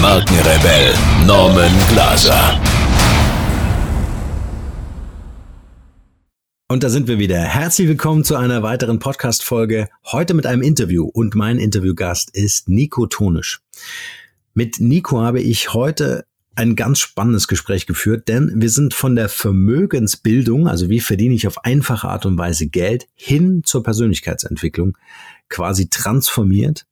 Markenrebell Norman Glaser. Und da sind wir wieder. Herzlich willkommen zu einer weiteren Podcast-Folge. Heute mit einem Interview. Und mein Interviewgast ist Nico Tonisch. Mit Nico habe ich heute ein ganz spannendes Gespräch geführt, denn wir sind von der Vermögensbildung, also wie verdiene ich auf einfache Art und Weise Geld, hin zur Persönlichkeitsentwicklung quasi transformiert.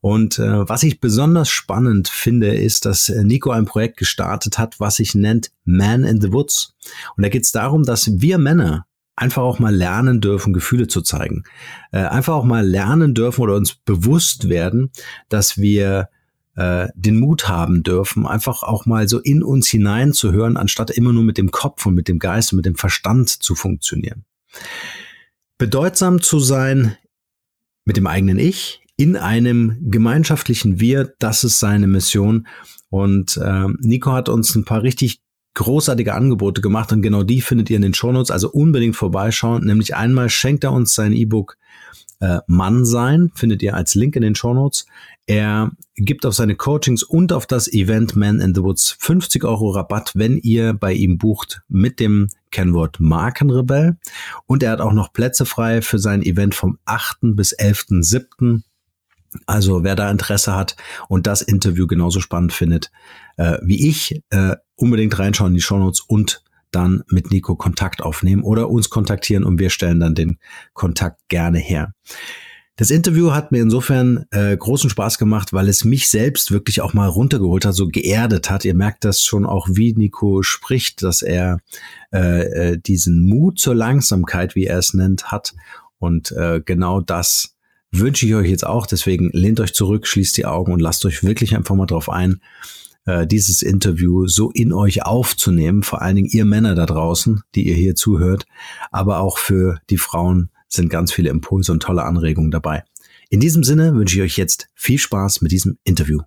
Und äh, was ich besonders spannend finde, ist, dass Nico ein Projekt gestartet hat, was sich nennt Man in the Woods. Und da geht es darum, dass wir Männer einfach auch mal lernen dürfen, Gefühle zu zeigen. Äh, einfach auch mal lernen dürfen oder uns bewusst werden, dass wir äh, den Mut haben dürfen, einfach auch mal so in uns hineinzuhören, anstatt immer nur mit dem Kopf und mit dem Geist und mit dem Verstand zu funktionieren. Bedeutsam zu sein mit dem eigenen Ich in einem gemeinschaftlichen Wir, das ist seine Mission. Und äh, Nico hat uns ein paar richtig großartige Angebote gemacht und genau die findet ihr in den Shownotes, also unbedingt vorbeischauen. Nämlich einmal schenkt er uns sein E-Book äh, Mann sein, findet ihr als Link in den Shownotes. Er gibt auf seine Coachings und auf das Event Man in the Woods 50 Euro Rabatt, wenn ihr bei ihm bucht mit dem Kennwort Markenrebell. Und er hat auch noch Plätze frei für sein Event vom 8. bis 11.7. Also wer da Interesse hat und das Interview genauso spannend findet äh, wie ich, äh, unbedingt reinschauen in die Shownotes und dann mit Nico Kontakt aufnehmen oder uns kontaktieren und wir stellen dann den Kontakt gerne her. Das Interview hat mir insofern äh, großen Spaß gemacht, weil es mich selbst wirklich auch mal runtergeholt hat, so geerdet hat. Ihr merkt das schon auch, wie Nico spricht, dass er äh, äh, diesen Mut zur Langsamkeit, wie er es nennt, hat. Und äh, genau das wünsche ich euch jetzt auch. Deswegen lehnt euch zurück, schließt die Augen und lasst euch wirklich einfach mal drauf ein, äh, dieses Interview so in euch aufzunehmen. Vor allen Dingen ihr Männer da draußen, die ihr hier zuhört, aber auch für die Frauen sind ganz viele Impulse und tolle Anregungen dabei. In diesem Sinne wünsche ich euch jetzt viel Spaß mit diesem Interview.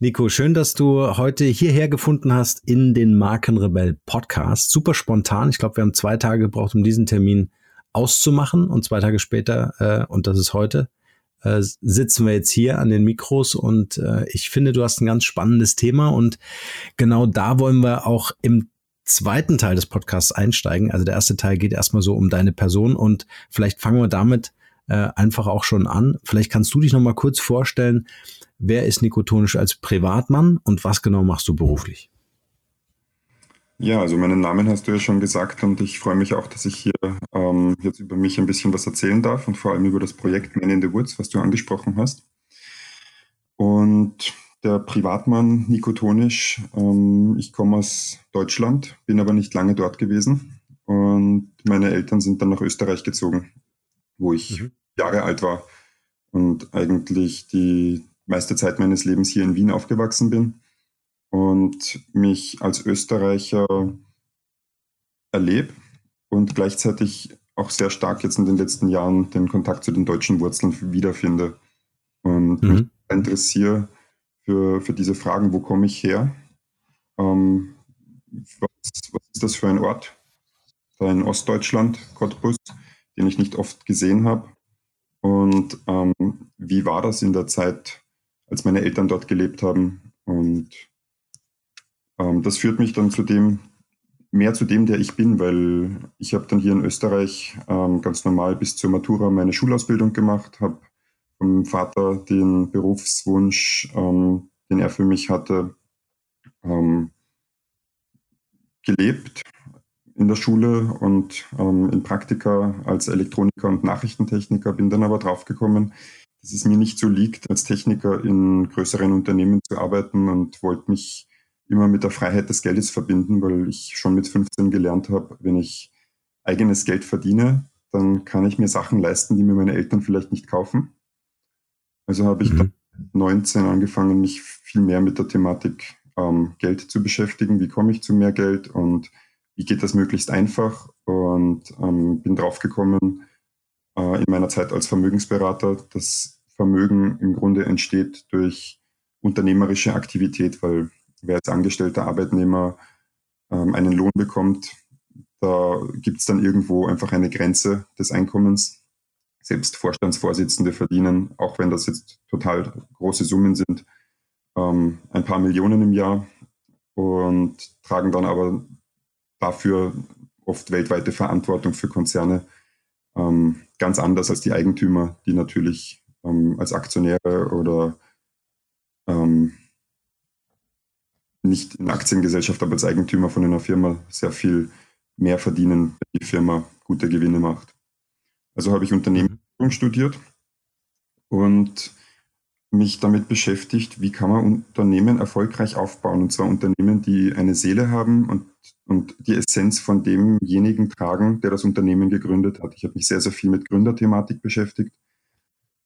Nico, schön, dass du heute hierher gefunden hast in den Markenrebell Podcast. Super spontan. Ich glaube, wir haben zwei Tage gebraucht, um diesen Termin auszumachen und zwei Tage später, äh, und das ist heute, äh, sitzen wir jetzt hier an den Mikros und äh, ich finde, du hast ein ganz spannendes Thema und genau da wollen wir auch im zweiten Teil des Podcasts einsteigen. Also der erste Teil geht erstmal so um deine Person und vielleicht fangen wir damit äh, einfach auch schon an. Vielleicht kannst du dich noch mal kurz vorstellen, wer ist Nico Tonisch als Privatmann und was genau machst du beruflich? Ja, also meinen Namen hast du ja schon gesagt und ich freue mich auch, dass ich hier ähm, jetzt über mich ein bisschen was erzählen darf und vor allem über das Projekt Man in the Woods, was du angesprochen hast. Und der Privatmann Nico Tonisch. Ähm, ich komme aus Deutschland, bin aber nicht lange dort gewesen. Und meine Eltern sind dann nach Österreich gezogen, wo ich mhm. Jahre alt war und eigentlich die meiste Zeit meines Lebens hier in Wien aufgewachsen bin und mich als Österreicher erlebe und gleichzeitig auch sehr stark jetzt in den letzten Jahren den Kontakt zu den deutschen Wurzeln wiederfinde und mhm. mich interessiere, für, für diese Fragen, wo komme ich her? Ähm, was, was, ist das für ein Ort? Da in Ostdeutschland, Cottbus, den ich nicht oft gesehen habe. Und ähm, wie war das in der Zeit, als meine Eltern dort gelebt haben? Und ähm, das führt mich dann zu dem, mehr zu dem, der ich bin, weil ich habe dann hier in Österreich ähm, ganz normal bis zur Matura meine Schulausbildung gemacht, habe vom Vater den Berufswunsch, ähm, den er für mich hatte, ähm, gelebt in der Schule und ähm, in Praktika als Elektroniker und Nachrichtentechniker, bin dann aber draufgekommen, dass es mir nicht so liegt, als Techniker in größeren Unternehmen zu arbeiten und wollte mich immer mit der Freiheit des Geldes verbinden, weil ich schon mit 15 gelernt habe, wenn ich eigenes Geld verdiene, dann kann ich mir Sachen leisten, die mir meine Eltern vielleicht nicht kaufen. Also habe ich mhm. 19 angefangen, mich viel mehr mit der Thematik ähm, Geld zu beschäftigen. Wie komme ich zu mehr Geld und wie geht das möglichst einfach? Und ähm, bin draufgekommen äh, in meiner Zeit als Vermögensberater, dass Vermögen im Grunde entsteht durch unternehmerische Aktivität, weil wer als angestellter Arbeitnehmer ähm, einen Lohn bekommt, da gibt es dann irgendwo einfach eine Grenze des Einkommens. Selbst Vorstandsvorsitzende verdienen, auch wenn das jetzt total große Summen sind, ähm, ein paar Millionen im Jahr und tragen dann aber dafür oft weltweite Verantwortung für Konzerne ähm, ganz anders als die Eigentümer, die natürlich ähm, als Aktionäre oder ähm, nicht in Aktiengesellschaft, aber als Eigentümer von einer Firma sehr viel mehr verdienen, wenn die Firma gute Gewinne macht. Also habe ich Unternehmensführung mhm. studiert und mich damit beschäftigt, wie kann man Unternehmen erfolgreich aufbauen. Und zwar Unternehmen, die eine Seele haben und, und die Essenz von demjenigen tragen, der das Unternehmen gegründet hat. Ich habe mich sehr, sehr viel mit Gründerthematik beschäftigt,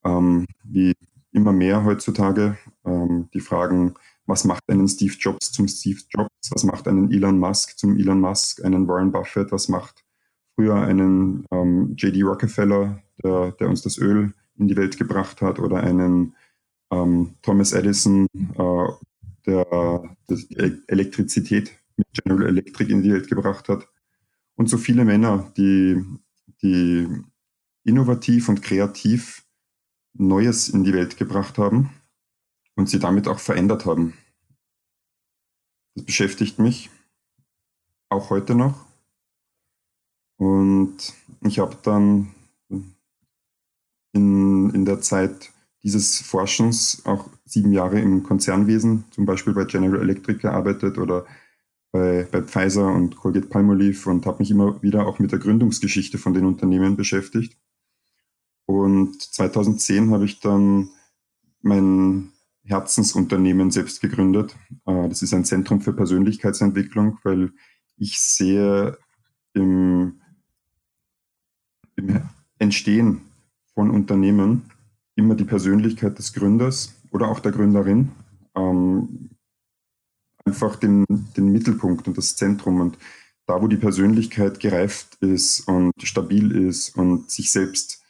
ähm, wie immer mehr heutzutage. Ähm, die Fragen, was macht einen Steve Jobs zum Steve Jobs? Was macht einen Elon Musk zum Elon Musk? Einen Warren Buffett? Was macht früher einen ähm, J.D. Rockefeller, der, der, uns das Öl in die Welt gebracht hat, oder einen ähm, Thomas Edison, äh, der, die Elektrizität mit General Electric in die Welt gebracht hat? Und so viele Männer, die, die innovativ und kreativ Neues in die Welt gebracht haben und sie damit auch verändert haben. Das beschäftigt mich auch heute noch. Und ich habe dann in, in der Zeit dieses Forschens auch sieben Jahre im Konzernwesen, zum Beispiel bei General Electric gearbeitet oder bei, bei Pfizer und Colgate Palmolive und habe mich immer wieder auch mit der Gründungsgeschichte von den Unternehmen beschäftigt. Und 2010 habe ich dann mein Herzensunternehmen selbst gegründet. Äh, das ist ein Zentrum für Persönlichkeitsentwicklung, weil ich sehe im, im Entstehen von Unternehmen immer die Persönlichkeit des Gründers oder auch der Gründerin ähm, einfach den, den Mittelpunkt und das Zentrum. Und da, wo die Persönlichkeit gereift ist und stabil ist und sich selbst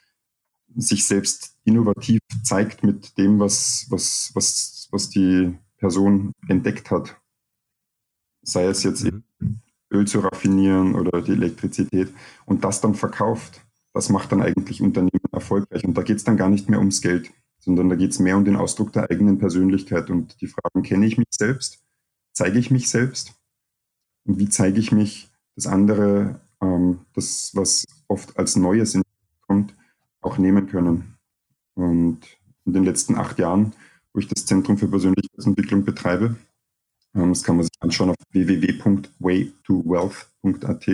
sich selbst innovativ zeigt mit dem, was, was, was, was die Person entdeckt hat. Sei es jetzt mhm. Öl zu raffinieren oder die Elektrizität und das dann verkauft. Das macht dann eigentlich Unternehmen erfolgreich. Und da geht es dann gar nicht mehr ums Geld, sondern da geht es mehr um den Ausdruck der eigenen Persönlichkeit und die Fragen, kenne ich mich selbst? Zeige ich mich selbst? Und wie zeige ich mich, das andere, ähm, das, was oft als Neues kommt, auch nehmen können. Und in den letzten acht Jahren, wo ich das Zentrum für Persönlichkeitsentwicklung betreibe, ähm, das kann man sich anschauen auf www.waytowealth.at,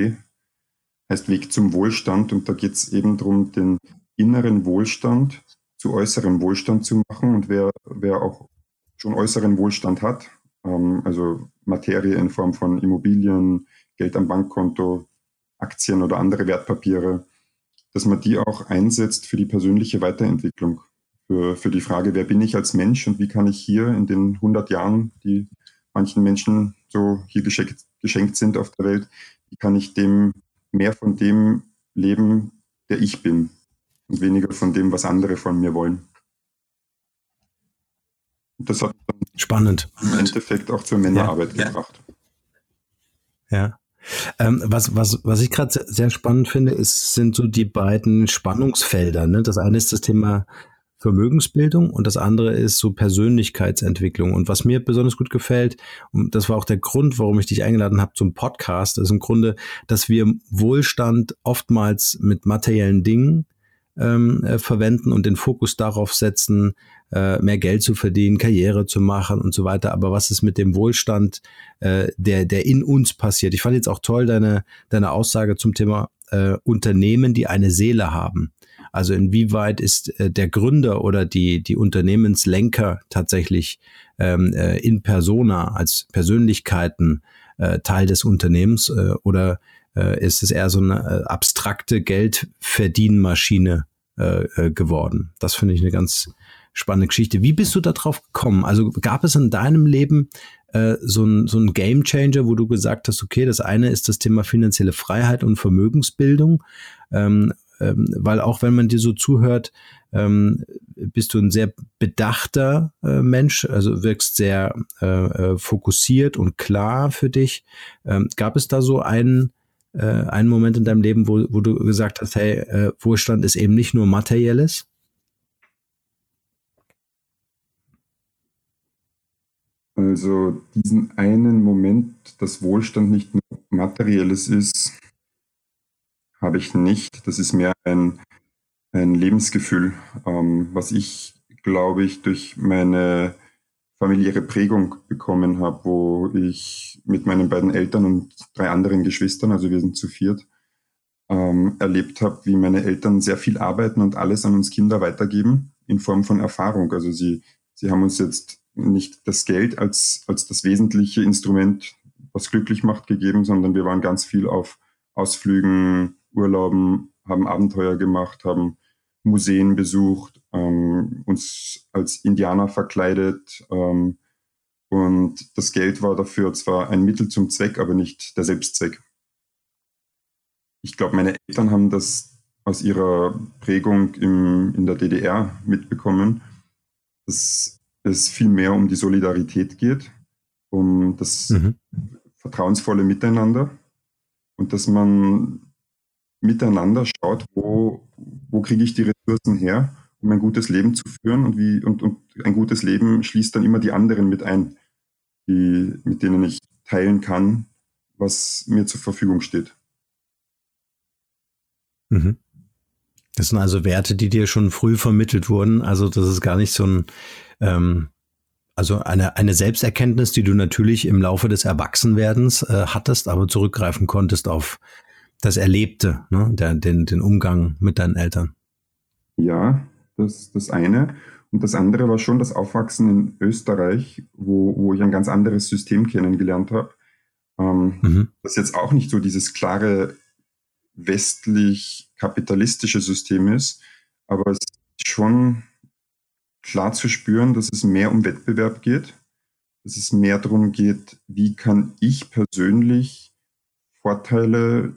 heißt Weg zum Wohlstand. Und da geht es eben darum, den inneren Wohlstand zu äußerem Wohlstand zu machen. Und wer, wer auch schon äußeren Wohlstand hat, ähm, also Materie in Form von Immobilien, Geld am Bankkonto, Aktien oder andere Wertpapiere, dass man die auch einsetzt für die persönliche Weiterentwicklung. Für, für die Frage, wer bin ich als Mensch und wie kann ich hier in den 100 Jahren, die manchen Menschen so hier geschenkt, geschenkt sind auf der Welt, wie kann ich dem mehr von dem leben, der ich bin und weniger von dem, was andere von mir wollen. Und das hat Spannend. im Endeffekt auch zur Männerarbeit ja, gebracht. Ja. Ähm, was, was, was ich gerade sehr spannend finde, ist, sind so die beiden Spannungsfelder. Ne? Das eine ist das Thema Vermögensbildung und das andere ist so Persönlichkeitsentwicklung. Und was mir besonders gut gefällt, und das war auch der Grund, warum ich dich eingeladen habe zum Podcast, ist im Grunde, dass wir Wohlstand oftmals mit materiellen Dingen ähm, äh, verwenden und den Fokus darauf setzen, äh, mehr Geld zu verdienen, Karriere zu machen und so weiter. Aber was ist mit dem Wohlstand, äh, der, der in uns passiert? Ich fand jetzt auch toll deine, deine Aussage zum Thema äh, Unternehmen, die eine Seele haben. Also inwieweit ist äh, der Gründer oder die, die Unternehmenslenker tatsächlich ähm, äh, in persona als Persönlichkeiten äh, Teil des Unternehmens äh, oder äh, ist es eher so eine äh, abstrakte Geldverdienmaschine äh, äh, geworden? Das finde ich eine ganz spannende Geschichte. Wie bist du darauf gekommen? Also gab es in deinem Leben äh, so ein, so ein Game Changer, wo du gesagt hast, okay, das eine ist das Thema finanzielle Freiheit und Vermögensbildung, ähm, ähm, weil auch wenn man dir so zuhört, ähm, bist du ein sehr bedachter äh, Mensch, also wirkst sehr äh, äh, fokussiert und klar für dich. Ähm, gab es da so einen, äh, einen Moment in deinem Leben, wo, wo du gesagt hast, hey, äh, Wohlstand ist eben nicht nur materielles? Also diesen einen Moment, dass Wohlstand nicht nur materielles ist, habe ich nicht. Das ist mehr ein, ein Lebensgefühl, ähm, was ich, glaube ich, durch meine familiäre Prägung bekommen habe, wo ich mit meinen beiden Eltern und drei anderen Geschwistern, also wir sind zu viert, ähm, erlebt habe, wie meine Eltern sehr viel arbeiten und alles an uns Kinder weitergeben in Form von Erfahrung. Also sie, sie haben uns jetzt nicht das Geld als, als das wesentliche Instrument, was glücklich macht, gegeben, sondern wir waren ganz viel auf Ausflügen, Urlauben, haben Abenteuer gemacht, haben Museen besucht, ähm, uns als Indianer verkleidet. Ähm, und das Geld war dafür zwar ein Mittel zum Zweck, aber nicht der Selbstzweck. Ich glaube, meine Eltern haben das aus ihrer Prägung im, in der DDR mitbekommen, dass es viel mehr um die Solidarität geht, um das mhm. vertrauensvolle Miteinander und dass man miteinander schaut, wo, wo kriege ich die Ressourcen her, um ein gutes Leben zu führen und wie und, und ein gutes Leben schließt dann immer die anderen mit ein, die, mit denen ich teilen kann, was mir zur Verfügung steht. Mhm. Das sind also Werte, die dir schon früh vermittelt wurden. Also das ist gar nicht so ein, ähm, also eine, eine Selbsterkenntnis, die du natürlich im Laufe des Erwachsenwerdens äh, hattest, aber zurückgreifen konntest auf das Erlebte, ne? Der, den, den Umgang mit deinen Eltern. Ja, das das eine. Und das andere war schon das Aufwachsen in Österreich, wo, wo ich ein ganz anderes System kennengelernt habe. Ähm, mhm. Das jetzt auch nicht so dieses klare westlich-kapitalistische System ist, aber es ist schon klar zu spüren, dass es mehr um Wettbewerb geht, dass es mehr darum geht, wie kann ich persönlich Vorteile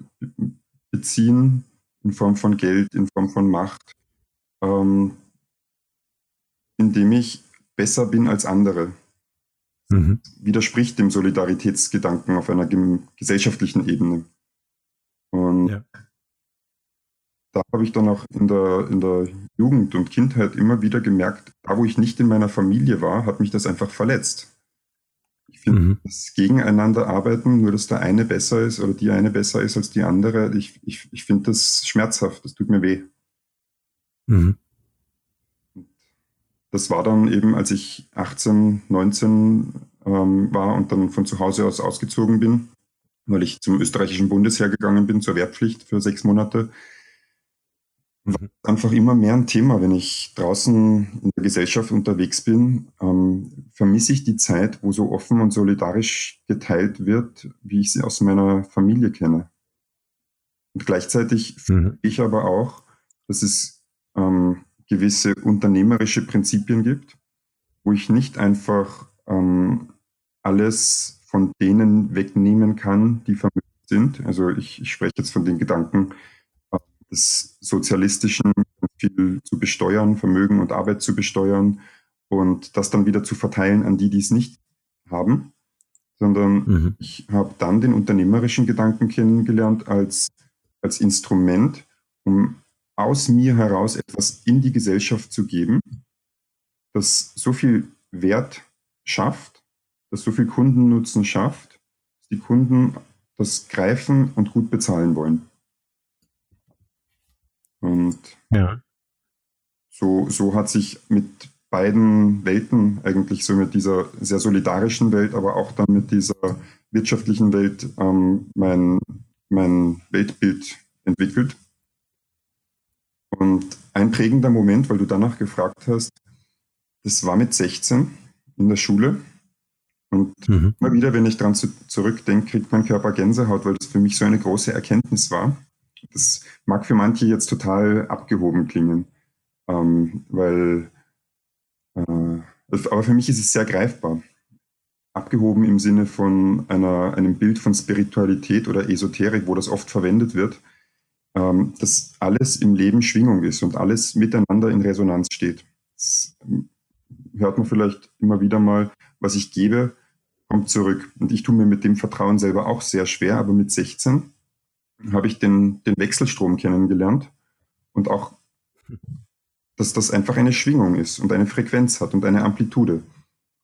beziehen in Form von Geld, in Form von Macht, ähm, indem ich besser bin als andere. Mhm. Widerspricht dem Solidaritätsgedanken auf einer gesellschaftlichen Ebene. Und ja. da habe ich dann auch in der, in der Jugend und Kindheit immer wieder gemerkt, da wo ich nicht in meiner Familie war, hat mich das einfach verletzt. Finde, mhm. das Gegeneinander arbeiten, nur dass der eine besser ist oder die eine besser ist als die andere, ich, ich, ich finde das schmerzhaft, das tut mir weh. Mhm. Das war dann eben, als ich 18, 19 ähm, war und dann von zu Hause aus ausgezogen bin, weil ich zum österreichischen Bundesheer gegangen bin, zur Wehrpflicht für sechs Monate mhm. einfach immer mehr ein Thema, wenn ich draußen in der Gesellschaft unterwegs bin, ähm, vermisse ich die Zeit, wo so offen und solidarisch geteilt wird, wie ich sie aus meiner Familie kenne. Und gleichzeitig mhm. ich aber auch, dass es ähm, gewisse unternehmerische Prinzipien gibt, wo ich nicht einfach ähm, alles von denen wegnehmen kann, die vermögend sind. Also ich, ich spreche jetzt von den Gedanken, des Sozialistischen viel zu besteuern, Vermögen und Arbeit zu besteuern und das dann wieder zu verteilen an die, die es nicht haben, sondern mhm. ich habe dann den unternehmerischen Gedanken kennengelernt als, als Instrument, um aus mir heraus etwas in die Gesellschaft zu geben, das so viel Wert schafft, das so viel Kundennutzen schafft, dass die Kunden das greifen und gut bezahlen wollen. Und ja. so, so hat sich mit beiden Welten eigentlich so mit dieser sehr solidarischen Welt, aber auch dann mit dieser wirtschaftlichen Welt ähm, mein, mein Weltbild entwickelt. Und ein prägender Moment, weil du danach gefragt hast, das war mit 16 in der Schule. Und mhm. immer wieder, wenn ich daran zu, zurückdenke, kriegt mein Körper Gänsehaut, weil das für mich so eine große Erkenntnis war. Das mag für manche jetzt total abgehoben klingen, ähm, weil, äh, aber für mich ist es sehr greifbar. abgehoben im Sinne von einer, einem Bild von Spiritualität oder Esoterik, wo das oft verwendet wird, ähm, dass alles im Leben Schwingung ist und alles miteinander in Resonanz steht. Das ähm, hört man vielleicht immer wieder mal, was ich gebe, kommt zurück. Und ich tue mir mit dem Vertrauen selber auch sehr schwer, aber mit 16 habe ich den, den Wechselstrom kennengelernt und auch, dass das einfach eine Schwingung ist und eine Frequenz hat und eine Amplitude.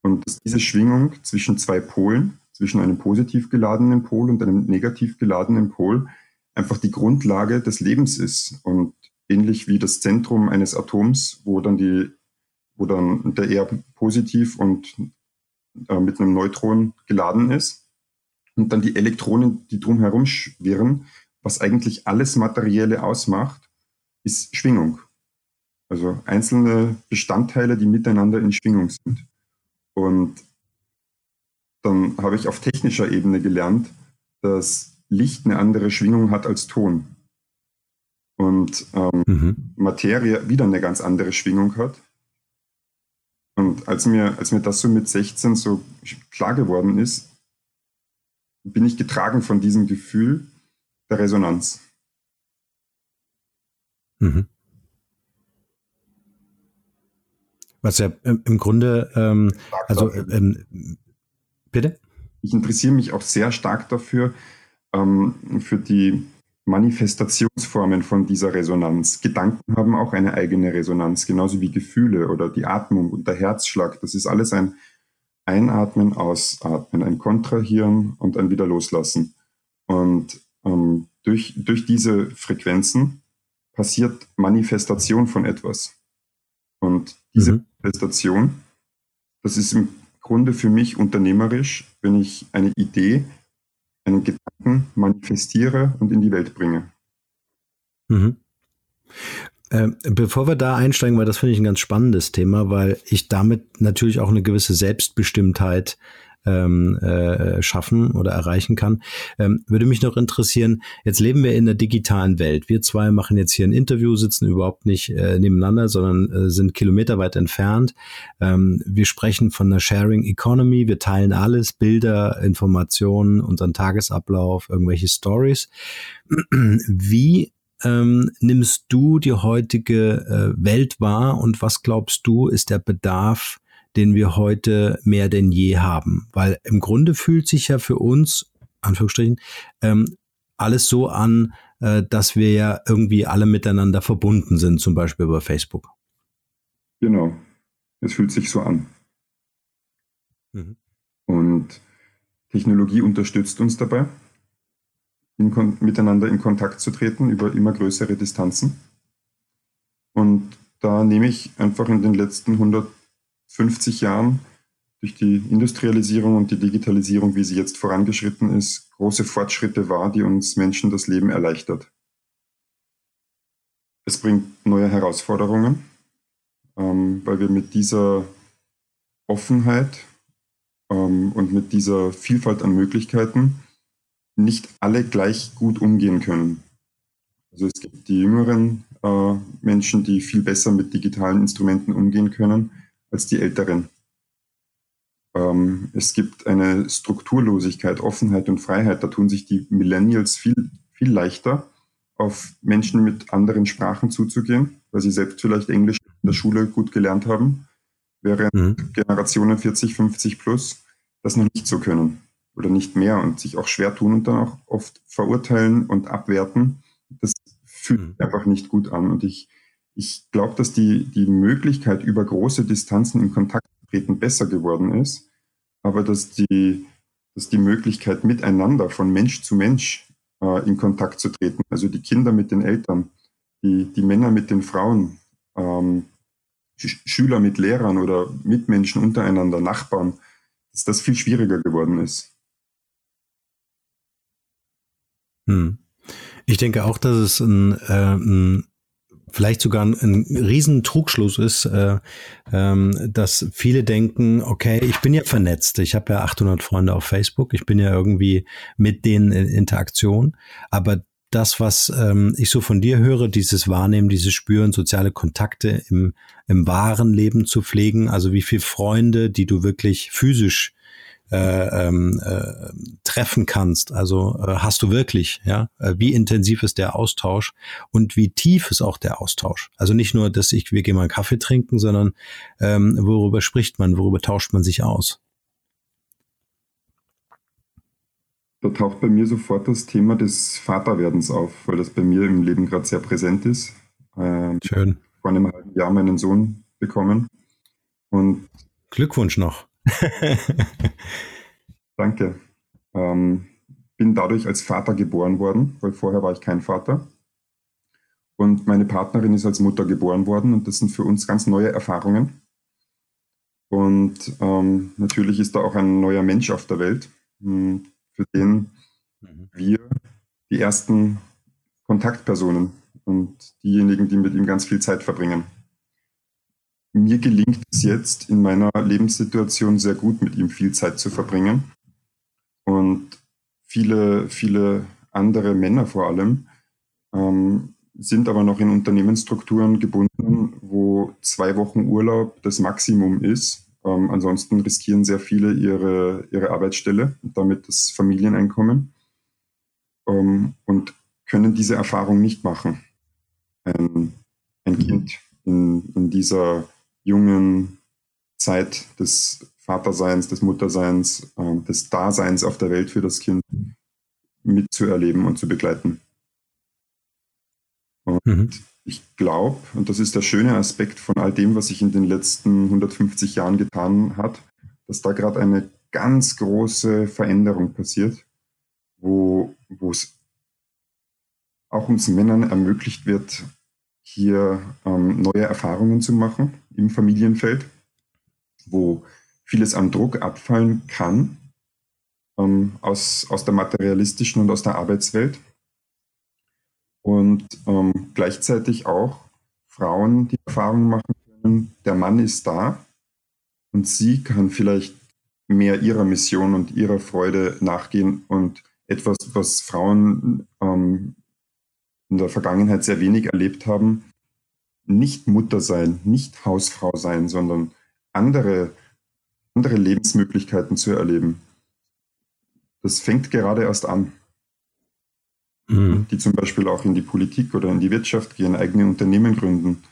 Und dass diese Schwingung zwischen zwei Polen, zwischen einem positiv geladenen Pol und einem negativ geladenen Pol, einfach die Grundlage des Lebens ist. Und ähnlich wie das Zentrum eines Atoms, wo dann die, wo dann der eher positiv und äh, mit einem Neutron geladen ist. Und dann die Elektronen, die drumherum schwirren, was eigentlich alles Materielle ausmacht, ist Schwingung. Also einzelne Bestandteile, die miteinander in Schwingung sind. Und dann habe ich auf technischer Ebene gelernt, dass Licht eine andere Schwingung hat als Ton. Und ähm, mhm. Materie wieder eine ganz andere Schwingung hat. Und als mir, als mir das so mit 16 so klar geworden ist, bin ich getragen von diesem Gefühl der Resonanz. Mhm. Was ja im Grunde, ähm, also ähm, bitte? Ich interessiere mich auch sehr stark dafür, ähm, für die Manifestationsformen von dieser Resonanz. Gedanken haben auch eine eigene Resonanz, genauso wie Gefühle oder die Atmung und der Herzschlag. Das ist alles ein Einatmen, Ausatmen, ein Kontrahieren und ein Wieder loslassen. Und ähm, durch, durch diese Frequenzen passiert Manifestation von etwas. Und diese mhm. Manifestation, das ist im Grunde für mich unternehmerisch, wenn ich eine Idee einen Gedanken manifestiere und in die Welt bringe. Mhm. Äh, bevor wir da einsteigen, weil das finde ich ein ganz spannendes Thema, weil ich damit natürlich auch eine gewisse Selbstbestimmtheit ähm, äh, schaffen oder erreichen kann. Ähm, würde mich noch interessieren, jetzt leben wir in der digitalen Welt. Wir zwei machen jetzt hier ein Interview, sitzen überhaupt nicht äh, nebeneinander, sondern äh, sind kilometerweit entfernt. Ähm, wir sprechen von einer Sharing Economy. Wir teilen alles, Bilder, Informationen, unseren Tagesablauf, irgendwelche Stories. Wie ähm, nimmst du die heutige äh, Welt wahr und was glaubst du, ist der Bedarf den wir heute mehr denn je haben. Weil im Grunde fühlt sich ja für uns, Anführungsstrichen, ähm, alles so an, äh, dass wir ja irgendwie alle miteinander verbunden sind, zum Beispiel über Facebook. Genau, es fühlt sich so an. Mhm. Und Technologie unterstützt uns dabei, in miteinander in Kontakt zu treten über immer größere Distanzen. Und da nehme ich einfach in den letzten 100 50 Jahren durch die Industrialisierung und die Digitalisierung, wie sie jetzt vorangeschritten ist, große Fortschritte wahr, die uns Menschen das Leben erleichtert. Es bringt neue Herausforderungen, ähm, weil wir mit dieser Offenheit ähm, und mit dieser Vielfalt an Möglichkeiten nicht alle gleich gut umgehen können. Also es gibt die jüngeren äh, Menschen, die viel besser mit digitalen Instrumenten umgehen können als die Älteren. Ähm, es gibt eine Strukturlosigkeit, Offenheit und Freiheit. Da tun sich die Millennials viel, viel leichter, auf Menschen mit anderen Sprachen zuzugehen, weil sie selbst vielleicht Englisch in der Schule gut gelernt haben, während mhm. Generationen 40, 50 plus das noch nicht so können oder nicht mehr und sich auch schwer tun und dann auch oft verurteilen und abwerten. Das fühlt mhm. einfach nicht gut an. Und ich ich glaube, dass die, die Möglichkeit, über große Distanzen in Kontakt zu treten, besser geworden ist, aber dass die, dass die Möglichkeit, miteinander von Mensch zu Mensch äh, in Kontakt zu treten, also die Kinder mit den Eltern, die, die Männer mit den Frauen, ähm, Schüler mit Lehrern oder Mitmenschen untereinander, Nachbarn, dass das viel schwieriger geworden ist. Hm. Ich denke auch, dass es ein, äh, ein vielleicht sogar ein, ein riesen Trugschluss ist, äh, ähm, dass viele denken, okay, ich bin ja vernetzt, ich habe ja 800 Freunde auf Facebook, ich bin ja irgendwie mit denen in Interaktion, aber das, was ähm, ich so von dir höre, dieses Wahrnehmen, dieses Spüren, soziale Kontakte im, im wahren Leben zu pflegen, also wie viele Freunde, die du wirklich physisch äh, ähm, äh, treffen kannst. Also äh, hast du wirklich, ja, äh, wie intensiv ist der Austausch und wie tief ist auch der Austausch. Also nicht nur, dass ich, wir gehen mal einen Kaffee trinken, sondern ähm, worüber spricht man, worüber tauscht man sich aus? Da taucht bei mir sofort das Thema des Vaterwerdens auf, weil das bei mir im Leben gerade sehr präsent ist. Ähm, Schön. Vor einem halben Jahr meinen Sohn bekommen. Und Glückwunsch noch. Danke. Ähm, bin dadurch als Vater geboren worden, weil vorher war ich kein Vater. Und meine Partnerin ist als Mutter geboren worden und das sind für uns ganz neue Erfahrungen. Und ähm, natürlich ist da auch ein neuer Mensch auf der Welt, hm, für den mhm. wir die ersten Kontaktpersonen und diejenigen, die mit ihm ganz viel Zeit verbringen mir gelingt es jetzt in meiner Lebenssituation sehr gut, mit ihm viel Zeit zu verbringen. Und viele, viele andere Männer vor allem ähm, sind aber noch in Unternehmensstrukturen gebunden, wo zwei Wochen Urlaub das Maximum ist. Ähm, ansonsten riskieren sehr viele ihre, ihre Arbeitsstelle und damit das Familieneinkommen ähm, und können diese Erfahrung nicht machen. Ein, ein Kind in, in dieser jungen Zeit des Vaterseins, des Mutterseins, äh, des Daseins auf der Welt für das Kind mitzuerleben und zu begleiten. Und mhm. ich glaube, und das ist der schöne Aspekt von all dem, was sich in den letzten 150 Jahren getan hat, dass da gerade eine ganz große Veränderung passiert, wo es auch uns Männern ermöglicht wird, hier ähm, neue Erfahrungen zu machen im Familienfeld, wo vieles an Druck abfallen kann ähm, aus, aus der materialistischen und aus der Arbeitswelt. Und ähm, gleichzeitig auch Frauen die Erfahrung machen können, der Mann ist da und sie kann vielleicht mehr ihrer Mission und ihrer Freude nachgehen und etwas, was Frauen ähm, in der Vergangenheit sehr wenig erlebt haben, nicht Mutter sein, nicht Hausfrau sein, sondern andere, andere Lebensmöglichkeiten zu erleben. Das fängt gerade erst an. Mhm. Die zum Beispiel auch in die Politik oder in die Wirtschaft gehen, eigene Unternehmen gründen,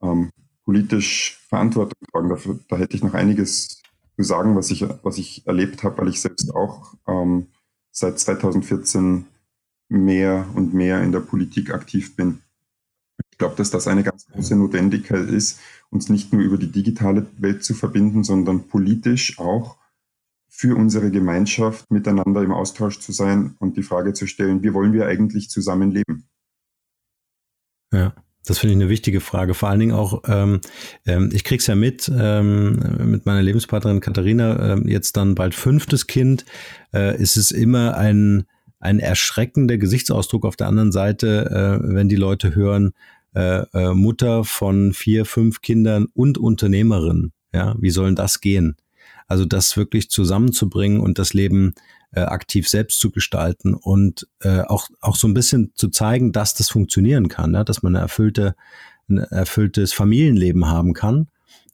ähm, politisch Verantwortung tragen. Dafür, da hätte ich noch einiges zu sagen, was ich, was ich erlebt habe, weil ich selbst auch ähm, seit 2014 mehr und mehr in der Politik aktiv bin. Ich glaube, dass das eine ganz große Notwendigkeit ist, uns nicht nur über die digitale Welt zu verbinden, sondern politisch auch für unsere Gemeinschaft miteinander im Austausch zu sein und die Frage zu stellen, wie wollen wir eigentlich zusammenleben? Ja. Das finde ich eine wichtige Frage. Vor allen Dingen auch, ähm, ähm, ich krieg's ja mit, ähm, mit meiner Lebenspartnerin Katharina, ähm, jetzt dann bald fünftes Kind, äh, ist es immer ein, ein erschreckender Gesichtsausdruck auf der anderen Seite, äh, wenn die Leute hören, äh, äh, Mutter von vier, fünf Kindern und Unternehmerin. Ja, wie soll das gehen? Also das wirklich zusammenzubringen und das Leben äh, aktiv selbst zu gestalten und äh, auch, auch so ein bisschen zu zeigen, dass das funktionieren kann, ja? dass man eine erfüllte, ein erfülltes Familienleben haben kann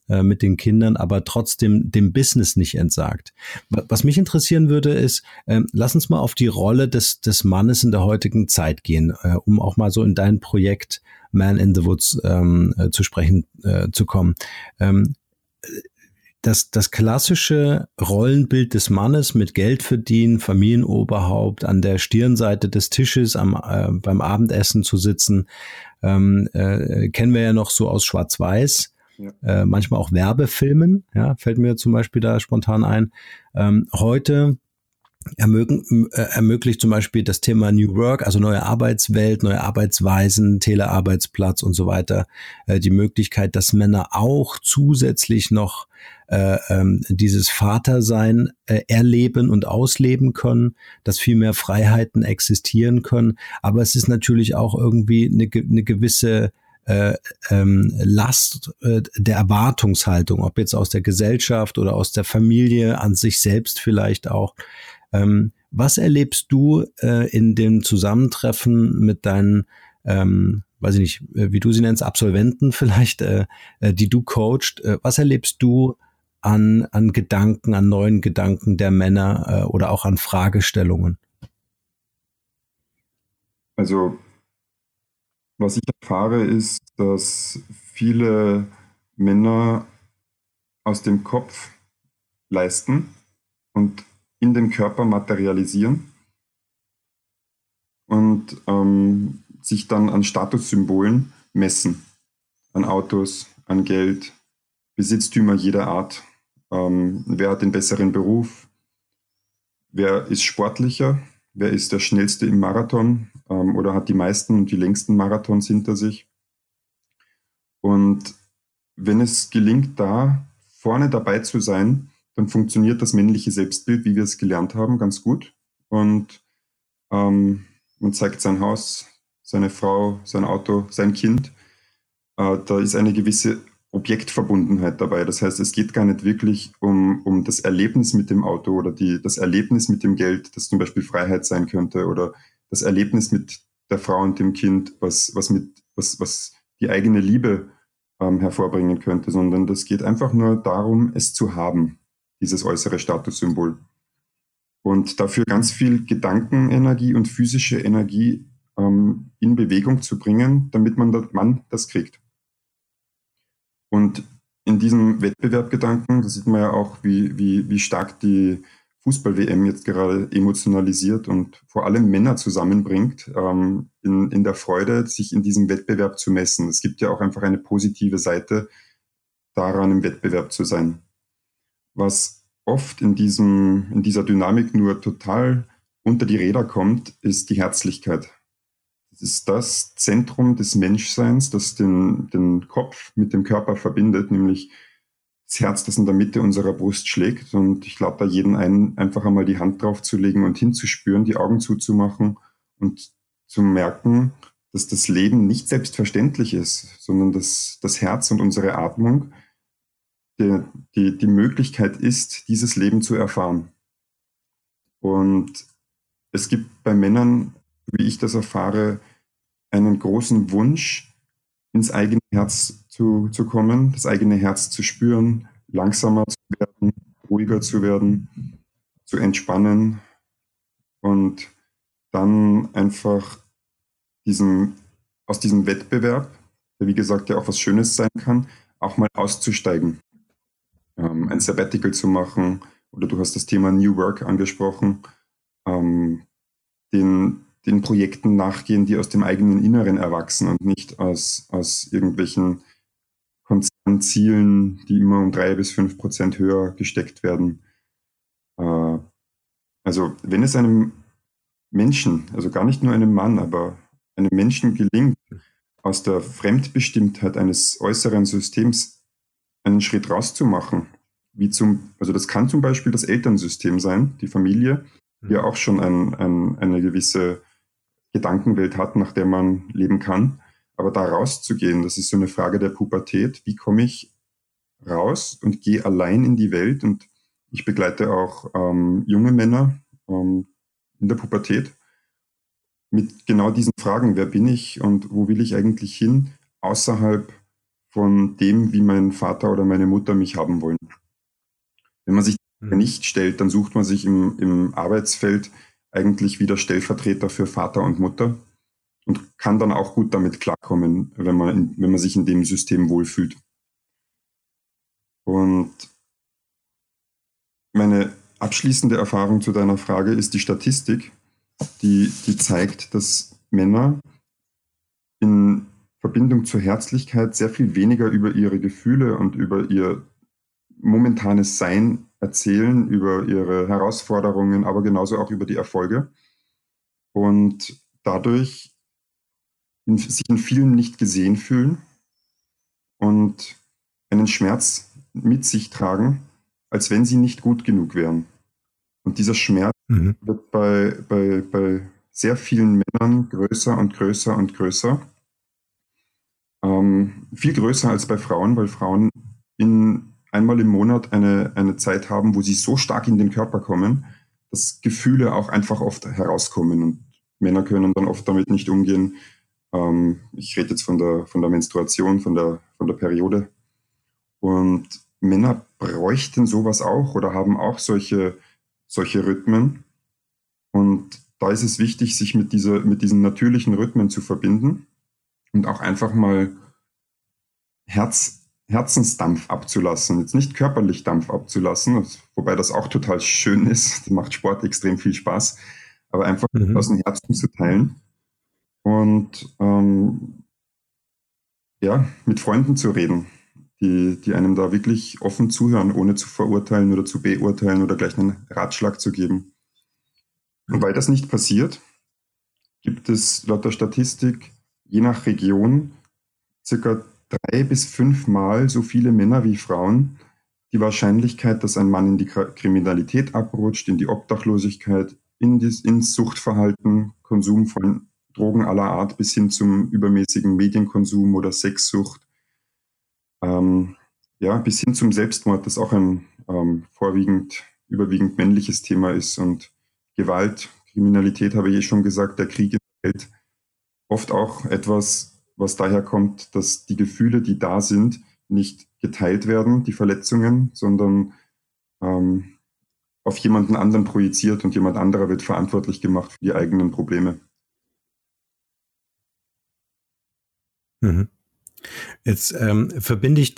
äh, mit den Kindern, aber trotzdem dem Business nicht entsagt. Was mich interessieren würde, ist, äh, lass uns mal auf die Rolle des, des Mannes in der heutigen Zeit gehen, äh, um auch mal so in dein Projekt Man in the Woods ähm, äh, zu sprechen zu kommen. Ähm, das, das klassische Rollenbild des Mannes mit Geld verdienen, Familienoberhaupt, an der Stirnseite des Tisches am, äh, beim Abendessen zu sitzen, ähm, äh, kennen wir ja noch so aus Schwarz-Weiß äh, manchmal auch Werbefilmen, ja, fällt mir zum Beispiel da spontan ein. Ähm, heute ermöglichen, äh, ermöglicht zum Beispiel das Thema New Work, also neue Arbeitswelt, neue Arbeitsweisen, Telearbeitsplatz und so weiter, äh, die Möglichkeit, dass Männer auch zusätzlich noch äh, ähm, dieses Vatersein äh, erleben und ausleben können, dass viel mehr Freiheiten existieren können. Aber es ist natürlich auch irgendwie eine, eine gewisse äh, ähm, Last äh, der Erwartungshaltung, ob jetzt aus der Gesellschaft oder aus der Familie an sich selbst vielleicht auch. Ähm, was erlebst du äh, in dem Zusammentreffen mit deinen, ähm, weiß ich nicht, äh, wie du sie nennst, Absolventen vielleicht, äh, äh, die du coachst? Äh, was erlebst du an, an Gedanken, an neuen Gedanken der Männer äh, oder auch an Fragestellungen? Also, was ich erfahre, ist, dass viele Männer aus dem Kopf leisten und in den Körper materialisieren und ähm, sich dann an Statussymbolen messen, an Autos, an Geld, Besitztümer jeder Art. Ähm, wer hat den besseren Beruf? Wer ist sportlicher? Wer ist der schnellste im Marathon ähm, oder hat die meisten und die längsten Marathons hinter sich? Und wenn es gelingt, da vorne dabei zu sein, dann funktioniert das männliche Selbstbild, wie wir es gelernt haben, ganz gut. Und ähm, man zeigt sein Haus, seine Frau, sein Auto, sein Kind. Äh, da ist eine gewisse Objektverbundenheit dabei. Das heißt, es geht gar nicht wirklich um, um das Erlebnis mit dem Auto oder die, das Erlebnis mit dem Geld, das zum Beispiel Freiheit sein könnte, oder das Erlebnis mit der Frau und dem Kind, was, was, mit, was, was die eigene Liebe ähm, hervorbringen könnte, sondern das geht einfach nur darum, es zu haben, dieses äußere Statussymbol. Und dafür ganz viel Gedankenenergie und physische Energie ähm, in Bewegung zu bringen, damit man das, Mann das kriegt. Und in diesem Wettbewerbgedanken, da sieht man ja auch, wie, wie, wie stark die Fußball-WM jetzt gerade emotionalisiert und vor allem Männer zusammenbringt, ähm, in, in der Freude, sich in diesem Wettbewerb zu messen. Es gibt ja auch einfach eine positive Seite daran, im Wettbewerb zu sein. Was oft in, diesem, in dieser Dynamik nur total unter die Räder kommt, ist die Herzlichkeit ist das Zentrum des Menschseins, das den, den Kopf mit dem Körper verbindet, nämlich das Herz, das in der Mitte unserer Brust schlägt. Und ich lade da jeden ein, einfach einmal die Hand drauf zu legen und hinzuspüren, die Augen zuzumachen und zu merken, dass das Leben nicht selbstverständlich ist, sondern dass das Herz und unsere Atmung die, die, die Möglichkeit ist, dieses Leben zu erfahren. Und es gibt bei Männern, wie ich das erfahre, einen großen Wunsch, ins eigene Herz zu, zu kommen, das eigene Herz zu spüren, langsamer zu werden, ruhiger zu werden, zu entspannen und dann einfach diesem, aus diesem Wettbewerb, der wie gesagt ja auch was Schönes sein kann, auch mal auszusteigen. Ähm, ein Sabbatical zu machen oder du hast das Thema New Work angesprochen, ähm, den, den Projekten nachgehen, die aus dem eigenen Inneren erwachsen und nicht aus, aus irgendwelchen Konzernzielen, die immer um drei bis fünf Prozent höher gesteckt werden. Äh, also wenn es einem Menschen, also gar nicht nur einem Mann, aber einem Menschen gelingt, aus der Fremdbestimmtheit eines äußeren Systems einen Schritt rauszumachen, wie zum, also das kann zum Beispiel das Elternsystem sein, die Familie, die ja auch schon ein, ein, eine gewisse Gedankenwelt hat, nach der man leben kann. Aber da rauszugehen, das ist so eine Frage der Pubertät. Wie komme ich raus und gehe allein in die Welt? Und ich begleite auch ähm, junge Männer ähm, in der Pubertät mit genau diesen Fragen. Wer bin ich und wo will ich eigentlich hin? Außerhalb von dem, wie mein Vater oder meine Mutter mich haben wollen. Wenn man sich mhm. nicht stellt, dann sucht man sich im, im Arbeitsfeld eigentlich wieder Stellvertreter für Vater und Mutter und kann dann auch gut damit klarkommen, wenn man, wenn man sich in dem System wohlfühlt. Und meine abschließende Erfahrung zu deiner Frage ist die Statistik, die, die zeigt, dass Männer in Verbindung zur Herzlichkeit sehr viel weniger über ihre Gefühle und über ihr momentanes Sein erzählen, über ihre Herausforderungen, aber genauso auch über die Erfolge. Und dadurch in, sich in vielen nicht gesehen fühlen und einen Schmerz mit sich tragen, als wenn sie nicht gut genug wären. Und dieser Schmerz mhm. wird bei, bei, bei sehr vielen Männern größer und größer und größer. Ähm, viel größer als bei Frauen, weil Frauen in einmal im Monat eine, eine Zeit haben, wo sie so stark in den Körper kommen, dass Gefühle auch einfach oft herauskommen und Männer können dann oft damit nicht umgehen. Ähm, ich rede jetzt von der, von der Menstruation, von der, von der Periode. Und Männer bräuchten sowas auch oder haben auch solche, solche Rhythmen. Und da ist es wichtig, sich mit, dieser, mit diesen natürlichen Rhythmen zu verbinden und auch einfach mal Herz, Herzensdampf abzulassen. Jetzt nicht körperlich Dampf abzulassen, wobei das auch total schön ist. Macht Sport extrem viel Spaß. Aber einfach mhm. aus dem Herzen zu teilen und ähm, ja, mit Freunden zu reden, die, die einem da wirklich offen zuhören, ohne zu verurteilen oder zu beurteilen oder gleich einen Ratschlag zu geben. Und weil das nicht passiert, gibt es laut der Statistik je nach Region circa drei bis fünfmal so viele Männer wie Frauen. Die Wahrscheinlichkeit, dass ein Mann in die Kriminalität abrutscht, in die Obdachlosigkeit, in das, ins Suchtverhalten, Konsum von Drogen aller Art bis hin zum übermäßigen Medienkonsum oder Sexsucht, ähm, ja, bis hin zum Selbstmord, das auch ein ähm, vorwiegend, überwiegend männliches Thema ist und Gewalt, Kriminalität, habe ich eh schon gesagt, der Krieg in der Welt, oft auch etwas, was daher kommt, dass die Gefühle, die da sind, nicht geteilt werden, die Verletzungen, sondern ähm, auf jemanden anderen projiziert und jemand anderer wird verantwortlich gemacht für die eigenen Probleme. Mhm. Jetzt ähm, verbinde ich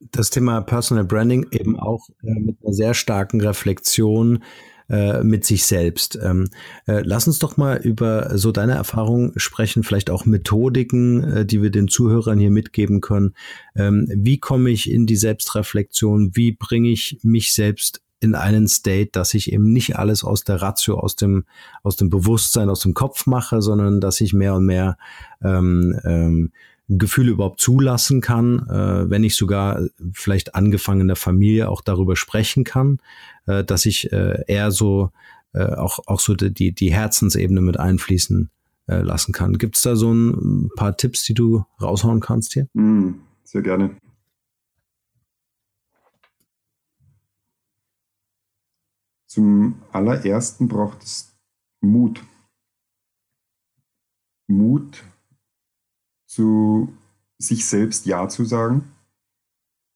das Thema Personal Branding eben auch äh, mit einer sehr starken Reflexion äh, mit sich selbst. Ähm, äh, lass uns doch mal über so deine Erfahrungen sprechen, vielleicht auch Methodiken, äh, die wir den Zuhörern hier mitgeben können. Ähm, wie komme ich in die Selbstreflexion? Wie bringe ich mich selbst in einen State, dass ich eben nicht alles aus der Ratio, aus dem, aus dem Bewusstsein, aus dem Kopf mache, sondern dass ich mehr und mehr ähm, ähm, Gefühle überhaupt zulassen kann, äh, wenn ich sogar vielleicht angefangen in der Familie auch darüber sprechen kann, äh, dass ich äh, eher so äh, auch, auch so die, die Herzensebene mit einfließen äh, lassen kann. Gibt es da so ein paar Tipps, die du raushauen kannst hier? Mm, sehr gerne. Zum allerersten braucht es Mut. Mut zu sich selbst Ja zu sagen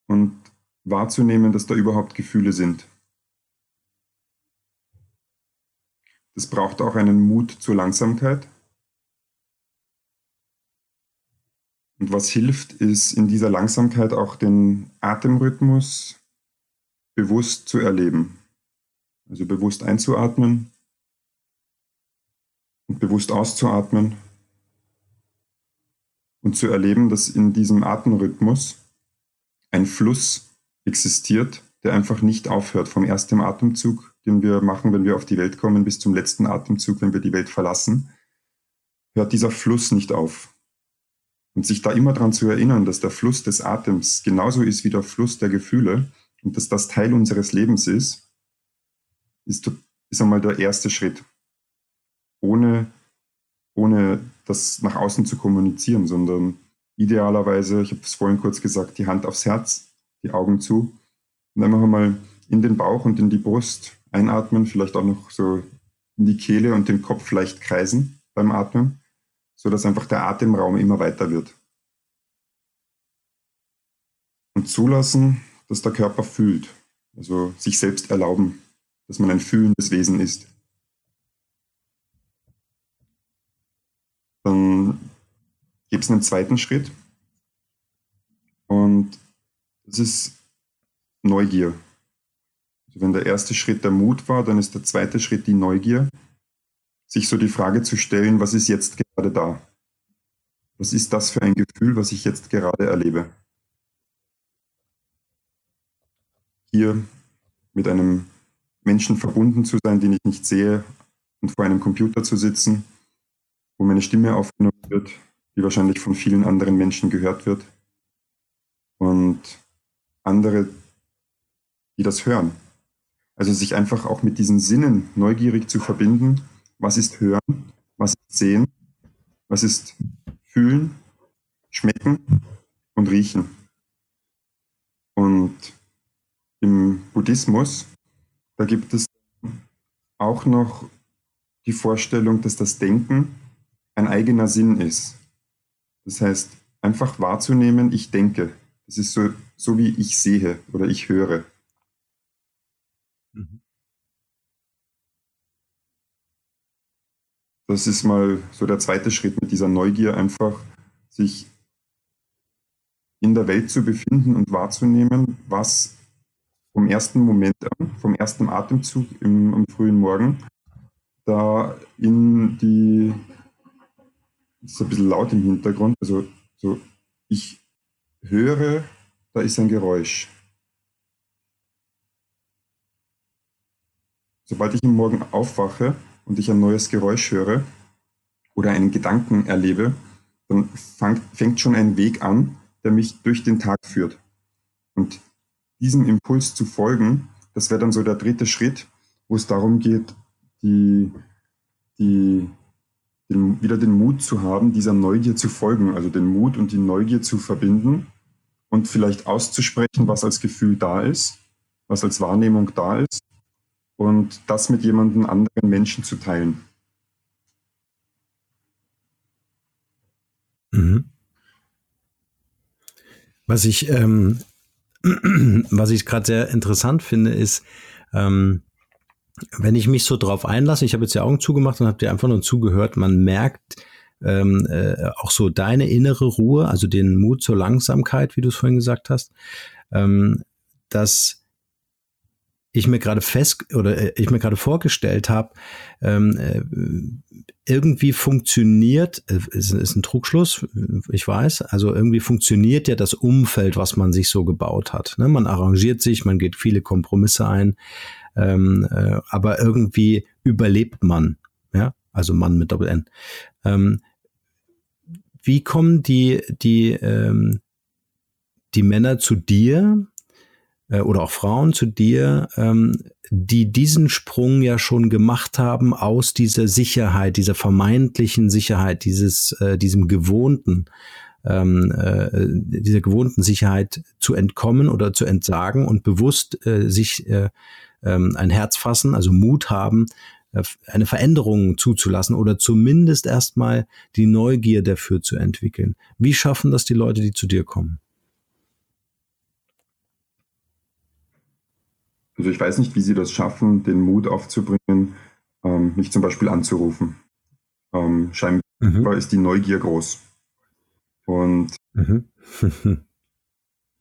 und wahrzunehmen, dass da überhaupt Gefühle sind. Das braucht auch einen Mut zur Langsamkeit. Und was hilft, ist in dieser Langsamkeit auch den Atemrhythmus bewusst zu erleben. Also bewusst einzuatmen und bewusst auszuatmen und zu erleben, dass in diesem Atemrhythmus ein Fluss existiert, der einfach nicht aufhört vom ersten Atemzug, den wir machen, wenn wir auf die Welt kommen, bis zum letzten Atemzug, wenn wir die Welt verlassen, hört dieser Fluss nicht auf. Und sich da immer daran zu erinnern, dass der Fluss des Atems genauso ist wie der Fluss der Gefühle und dass das Teil unseres Lebens ist, ist, ist einmal der erste Schritt. Ohne ohne das nach außen zu kommunizieren, sondern idealerweise, ich habe es vorhin kurz gesagt, die Hand aufs Herz, die Augen zu und einfach mal in den Bauch und in die Brust einatmen, vielleicht auch noch so in die Kehle und den Kopf leicht kreisen beim Atmen, sodass einfach der Atemraum immer weiter wird. Und zulassen, dass der Körper fühlt, also sich selbst erlauben, dass man ein fühlendes Wesen ist. Dann gibt es einen zweiten Schritt und das ist Neugier. Also wenn der erste Schritt der Mut war, dann ist der zweite Schritt die Neugier, sich so die Frage zu stellen, was ist jetzt gerade da? Was ist das für ein Gefühl, was ich jetzt gerade erlebe? Hier mit einem Menschen verbunden zu sein, den ich nicht sehe, und vor einem Computer zu sitzen wo meine Stimme aufgenommen wird, die wahrscheinlich von vielen anderen Menschen gehört wird. Und andere, die das hören. Also sich einfach auch mit diesen Sinnen neugierig zu verbinden. Was ist Hören? Was ist Sehen? Was ist Fühlen, Schmecken und Riechen? Und im Buddhismus, da gibt es auch noch die Vorstellung, dass das Denken ein eigener Sinn ist. Das heißt, einfach wahrzunehmen, ich denke. es ist so, so wie ich sehe oder ich höre. Mhm. Das ist mal so der zweite Schritt mit dieser Neugier, einfach sich in der Welt zu befinden und wahrzunehmen, was vom ersten Moment an, vom ersten Atemzug im, am frühen Morgen, da in die, ist ein bisschen laut im Hintergrund, also so, ich höre, da ist ein Geräusch. Sobald ich am Morgen aufwache und ich ein neues Geräusch höre oder einen Gedanken erlebe, dann fang, fängt schon ein Weg an, der mich durch den Tag führt. Und diesem Impuls zu folgen, das wäre dann so der dritte Schritt, wo es darum geht, die, die, den, wieder den Mut zu haben, dieser Neugier zu folgen, also den Mut und die Neugier zu verbinden und vielleicht auszusprechen, was als Gefühl da ist, was als Wahrnehmung da ist und das mit jemandem anderen Menschen zu teilen. Mhm. Was ich, ähm, ich gerade sehr interessant finde, ist, ähm, wenn ich mich so drauf einlasse, ich habe jetzt die Augen zugemacht und habe dir einfach nur zugehört, man merkt ähm, äh, auch so deine innere Ruhe, also den Mut zur Langsamkeit, wie du es vorhin gesagt hast, ähm, dass ich mir gerade fest oder äh, ich mir gerade vorgestellt habe, ähm, äh, irgendwie funktioniert, äh, ist, ist ein Trugschluss, ich weiß, also irgendwie funktioniert ja das Umfeld, was man sich so gebaut hat. Ne? Man arrangiert sich, man geht viele Kompromisse ein, ähm, äh, aber irgendwie überlebt man, ja, also Mann mit Doppel N. Ähm, wie kommen die die ähm, die Männer zu dir äh, oder auch Frauen zu dir, ähm, die diesen Sprung ja schon gemacht haben aus dieser Sicherheit, dieser vermeintlichen Sicherheit, dieses, äh, diesem gewohnten, ähm, äh, dieser gewohnten Sicherheit zu entkommen oder zu entsagen und bewusst äh, sich äh, ähm, ein Herz fassen, also Mut haben, äh, eine Veränderung zuzulassen oder zumindest erstmal die Neugier dafür zu entwickeln. Wie schaffen das die Leute, die zu dir kommen? Also ich weiß nicht, wie sie das schaffen, den Mut aufzubringen, ähm, mich zum Beispiel anzurufen. Ähm, scheinbar mhm. ist die Neugier groß. Und mhm.